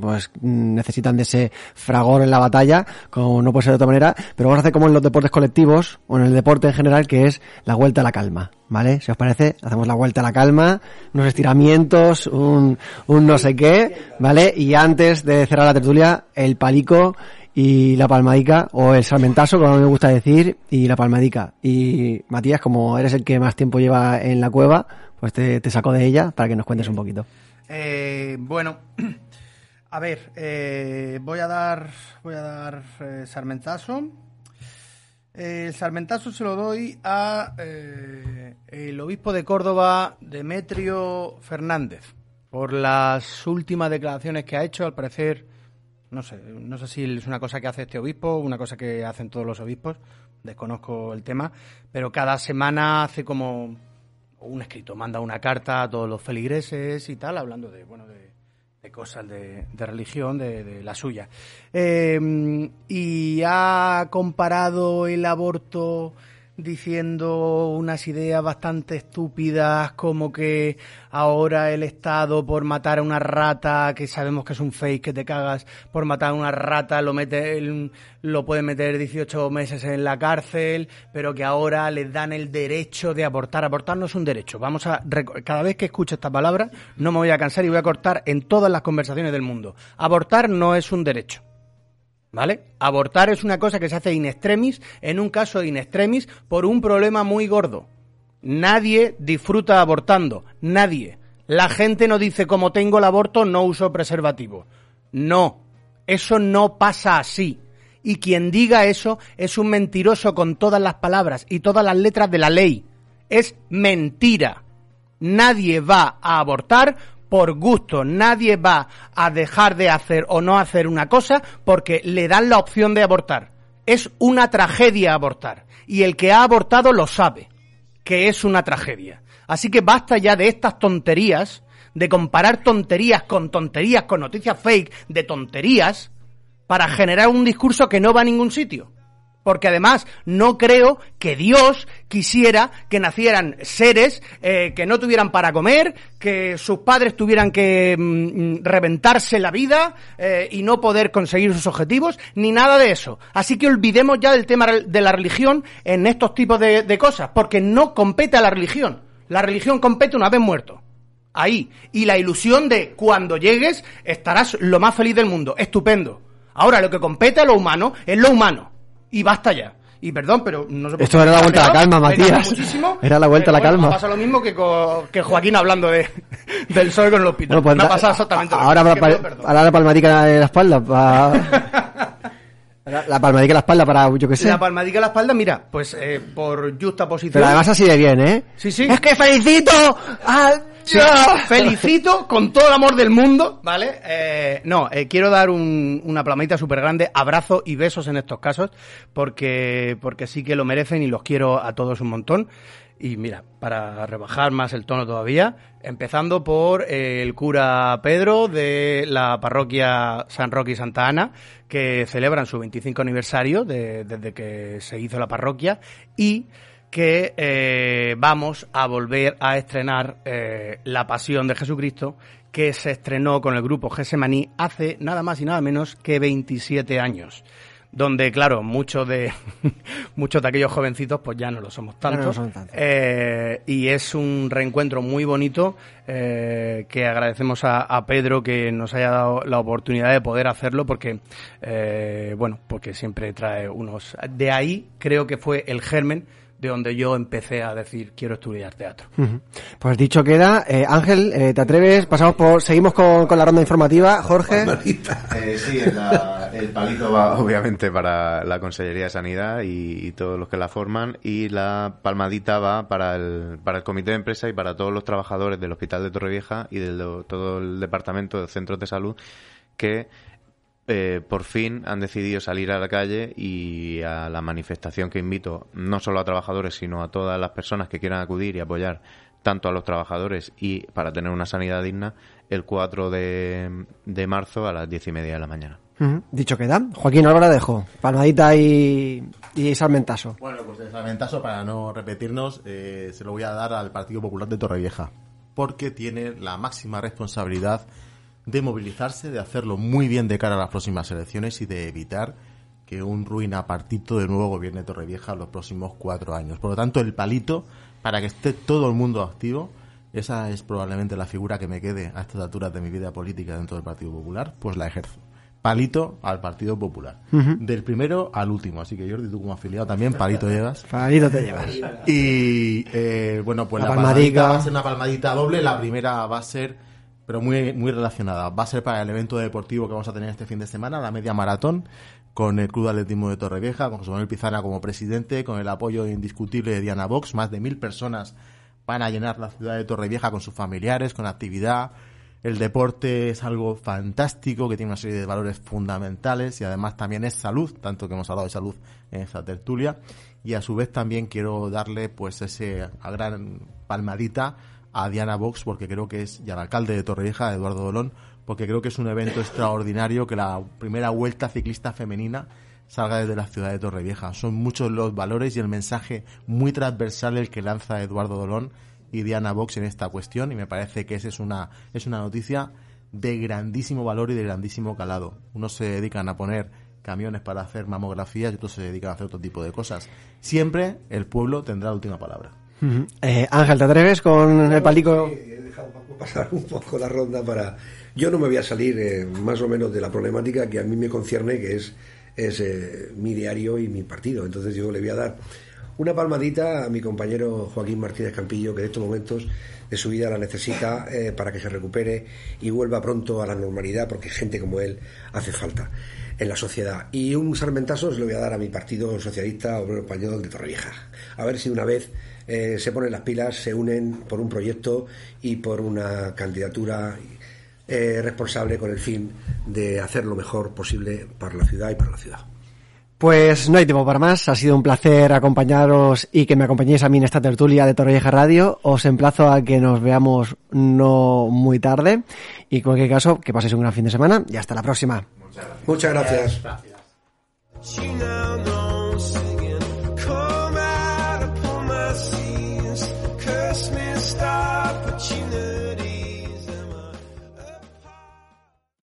pues necesitan de ese fragor en la batalla, como no puede ser de otra manera, pero vamos a hacer como en los deportes colectivos, o en el deporte en general, que es la vuelta a la calma, ¿vale? Si os parece, hacemos la vuelta a la calma, unos estiramientos, un, un no sé qué, ¿vale? Y antes de cerrar la tertulia, el palico y la palmadica, o el salmentazo, como me gusta decir, y la palmadica. Y Matías, como eres el que más tiempo lleva en la cueva, pues te, saco de ella para que nos cuentes un poquito. Eh, bueno, a ver, eh, voy a dar, voy a dar eh, sarmentazo. El sarmentazo se lo doy a el obispo de Córdoba, Demetrio Fernández, por las últimas declaraciones que ha hecho. Al parecer, no sé, no sé si es una cosa que hace este obispo, una cosa que hacen todos los obispos, desconozco el tema, pero cada semana hace como un escrito, manda una carta a todos los feligreses y tal, hablando de, bueno, de, de cosas de, religión, de, de la suya. Eh, y ha comparado el aborto diciendo unas ideas bastante estúpidas como que ahora el Estado por matar a una rata, que sabemos que es un fake que te cagas, por matar a una rata lo mete lo puede meter 18 meses en la cárcel, pero que ahora les dan el derecho de abortar. Abortar no es un derecho. Vamos a cada vez que escucho esta palabra no me voy a cansar y voy a cortar en todas las conversaciones del mundo. Abortar no es un derecho. ¿Vale? Abortar es una cosa que se hace in extremis, en un caso in extremis, por un problema muy gordo. Nadie disfruta abortando, nadie. La gente no dice como tengo el aborto no uso preservativo. No, eso no pasa así. Y quien diga eso es un mentiroso con todas las palabras y todas las letras de la ley. Es mentira. Nadie va a abortar por gusto, nadie va a dejar de hacer o no hacer una cosa porque le dan la opción de abortar. Es una tragedia abortar. Y el que ha abortado lo sabe, que es una tragedia. Así que basta ya de estas tonterías, de comparar tonterías con tonterías, con noticias fake, de tonterías, para generar un discurso que no va a ningún sitio. Porque además no creo que Dios quisiera que nacieran seres eh, que no tuvieran para comer, que sus padres tuvieran que mm, mm, reventarse la vida eh, y no poder conseguir sus objetivos, ni nada de eso. Así que olvidemos ya del tema de la religión en estos tipos de, de cosas, porque no compete a la religión. La religión compete una vez muerto. Ahí. Y la ilusión de cuando llegues estarás lo más feliz del mundo. Estupendo. Ahora lo que compete a lo humano es lo humano. Y basta ya. Y perdón, pero no sé por Esto era la vuelta a la calma, Matías. Era la vuelta a la bueno, calma. Pasa lo mismo que, que Joaquín hablando de, del sol con los pitos. Bueno, pues Me ha da- pasado exactamente lo ahora, mismo. Que pal- pido perdón. ahora la palmadica en la espalda para... la, la palmadica en la espalda para, yo qué sé. La palmadica en la espalda, mira, pues eh, por justa posición. Pero además así de bien, ¿eh? Sí, sí. Es que felicito a... Felicito con todo el amor del mundo, ¿vale? Eh, no, eh, quiero dar un- una palmadita súper grande, abrazo y besos en estos casos, porque, porque sí que lo merecen y los quiero a todos un montón. Y mira, para rebajar más el tono todavía, empezando por eh, el cura Pedro de la parroquia San Roque y Santa Ana, que celebran su 25 aniversario de- desde que se hizo la parroquia, y que eh, vamos a volver a estrenar eh, La Pasión de Jesucristo, que se estrenó con el grupo Gesemaní hace nada más y nada menos que 27 años. Donde, claro, muchos de muchos de aquellos jovencitos, pues ya no lo somos no tantos. somos tantos. Eh, y es un reencuentro muy bonito eh, que agradecemos a, a Pedro que nos haya dado la oportunidad de poder hacerlo porque, eh, bueno, porque siempre trae unos... De ahí creo que fue el germen de donde yo empecé a decir quiero estudiar teatro. Pues dicho queda, eh, Ángel, eh, ¿te atreves? Pasamos por, seguimos con, con la ronda informativa. Jorge. Eh, sí, la- el palito va obviamente para la Consellería de Sanidad y, y todos los que la forman y la palmadita va para el, para el Comité de Empresa y para todos los trabajadores del Hospital de Torrevieja y de todo el Departamento de Centros de Salud que eh, por fin han decidido salir a la calle y a la manifestación que invito no solo a trabajadores sino a todas las personas que quieran acudir y apoyar tanto a los trabajadores y para tener una sanidad digna el 4 de, de marzo a las diez y media de la mañana. Ujú. Dicho queda. Joaquín Álvaro dejo. Palmadita y, y salmentazo. Bueno, pues el salmentazo, para no repetirnos, eh, se lo voy a dar al Partido Popular de Torrevieja, porque tiene la máxima responsabilidad de movilizarse, de hacerlo muy bien de cara a las próximas elecciones y de evitar que un ruina partito de nuevo gobierne Torrevieja los próximos cuatro años. Por lo tanto, el palito, para que esté todo el mundo activo, esa es probablemente la figura que me quede a estas alturas de mi vida política dentro del Partido Popular, pues la ejerzo. Palito al Partido Popular. Del primero al último. Así que Jordi, tú como afiliado también, palito llevas. Palito te llevas. Y eh, bueno, pues La la, palmadita va a ser una palmadita doble. La primera va a ser, pero muy, muy relacionada. Va a ser para el evento deportivo que vamos a tener este fin de semana, la media maratón, con el Club de Atletismo de Torrevieja, con José Manuel Pizana como presidente, con el apoyo indiscutible de Diana Vox. Más de mil personas van a llenar la ciudad de Torrevieja con sus familiares, con actividad. El deporte es algo fantástico que tiene una serie de valores fundamentales y además también es salud, tanto que hemos hablado de salud en esta tertulia. Y a su vez también quiero darle pues ese a gran palmadita a Diana Vox porque creo que es y al alcalde de Torrevieja, Eduardo Dolón, porque creo que es un evento extraordinario que la primera vuelta ciclista femenina salga desde la ciudad de Torrevieja. Son muchos los valores y el mensaje muy transversal el que lanza Eduardo Dolón y Diana Vox en esta cuestión y me parece que esa es una, es una noticia de grandísimo valor y de grandísimo calado. Unos se dedican a poner camiones para hacer mamografías y otros se dedican a hacer otro tipo de cosas. Siempre el pueblo tendrá la última palabra. Eh, Ángel, ¿te atreves con el palico? Sí, He dejado pasar un poco la ronda para... Yo no me voy a salir eh, más o menos de la problemática que a mí me concierne, que es, es eh, mi diario y mi partido. Entonces yo le voy a dar una palmadita a mi compañero Joaquín Martínez Campillo, que en estos momentos de su vida la necesita eh, para que se recupere y vuelva pronto a la normalidad, porque gente como él hace falta en la sociedad. Y un sarmentazo se lo voy a dar a mi partido socialista obrero español de Torrevieja. A ver si una vez eh, se ponen las pilas, se unen por un proyecto y por una candidatura eh, responsable con el fin de hacer lo mejor posible para la ciudad y para la ciudad. Pues no hay tiempo para más. Ha sido un placer acompañaros y que me acompañéis a mí en esta tertulia de Torrevieja Radio. Os emplazo a que nos veamos no muy tarde. Y en cualquier caso, que paséis un gran fin de semana y hasta la próxima. Muchas gracias.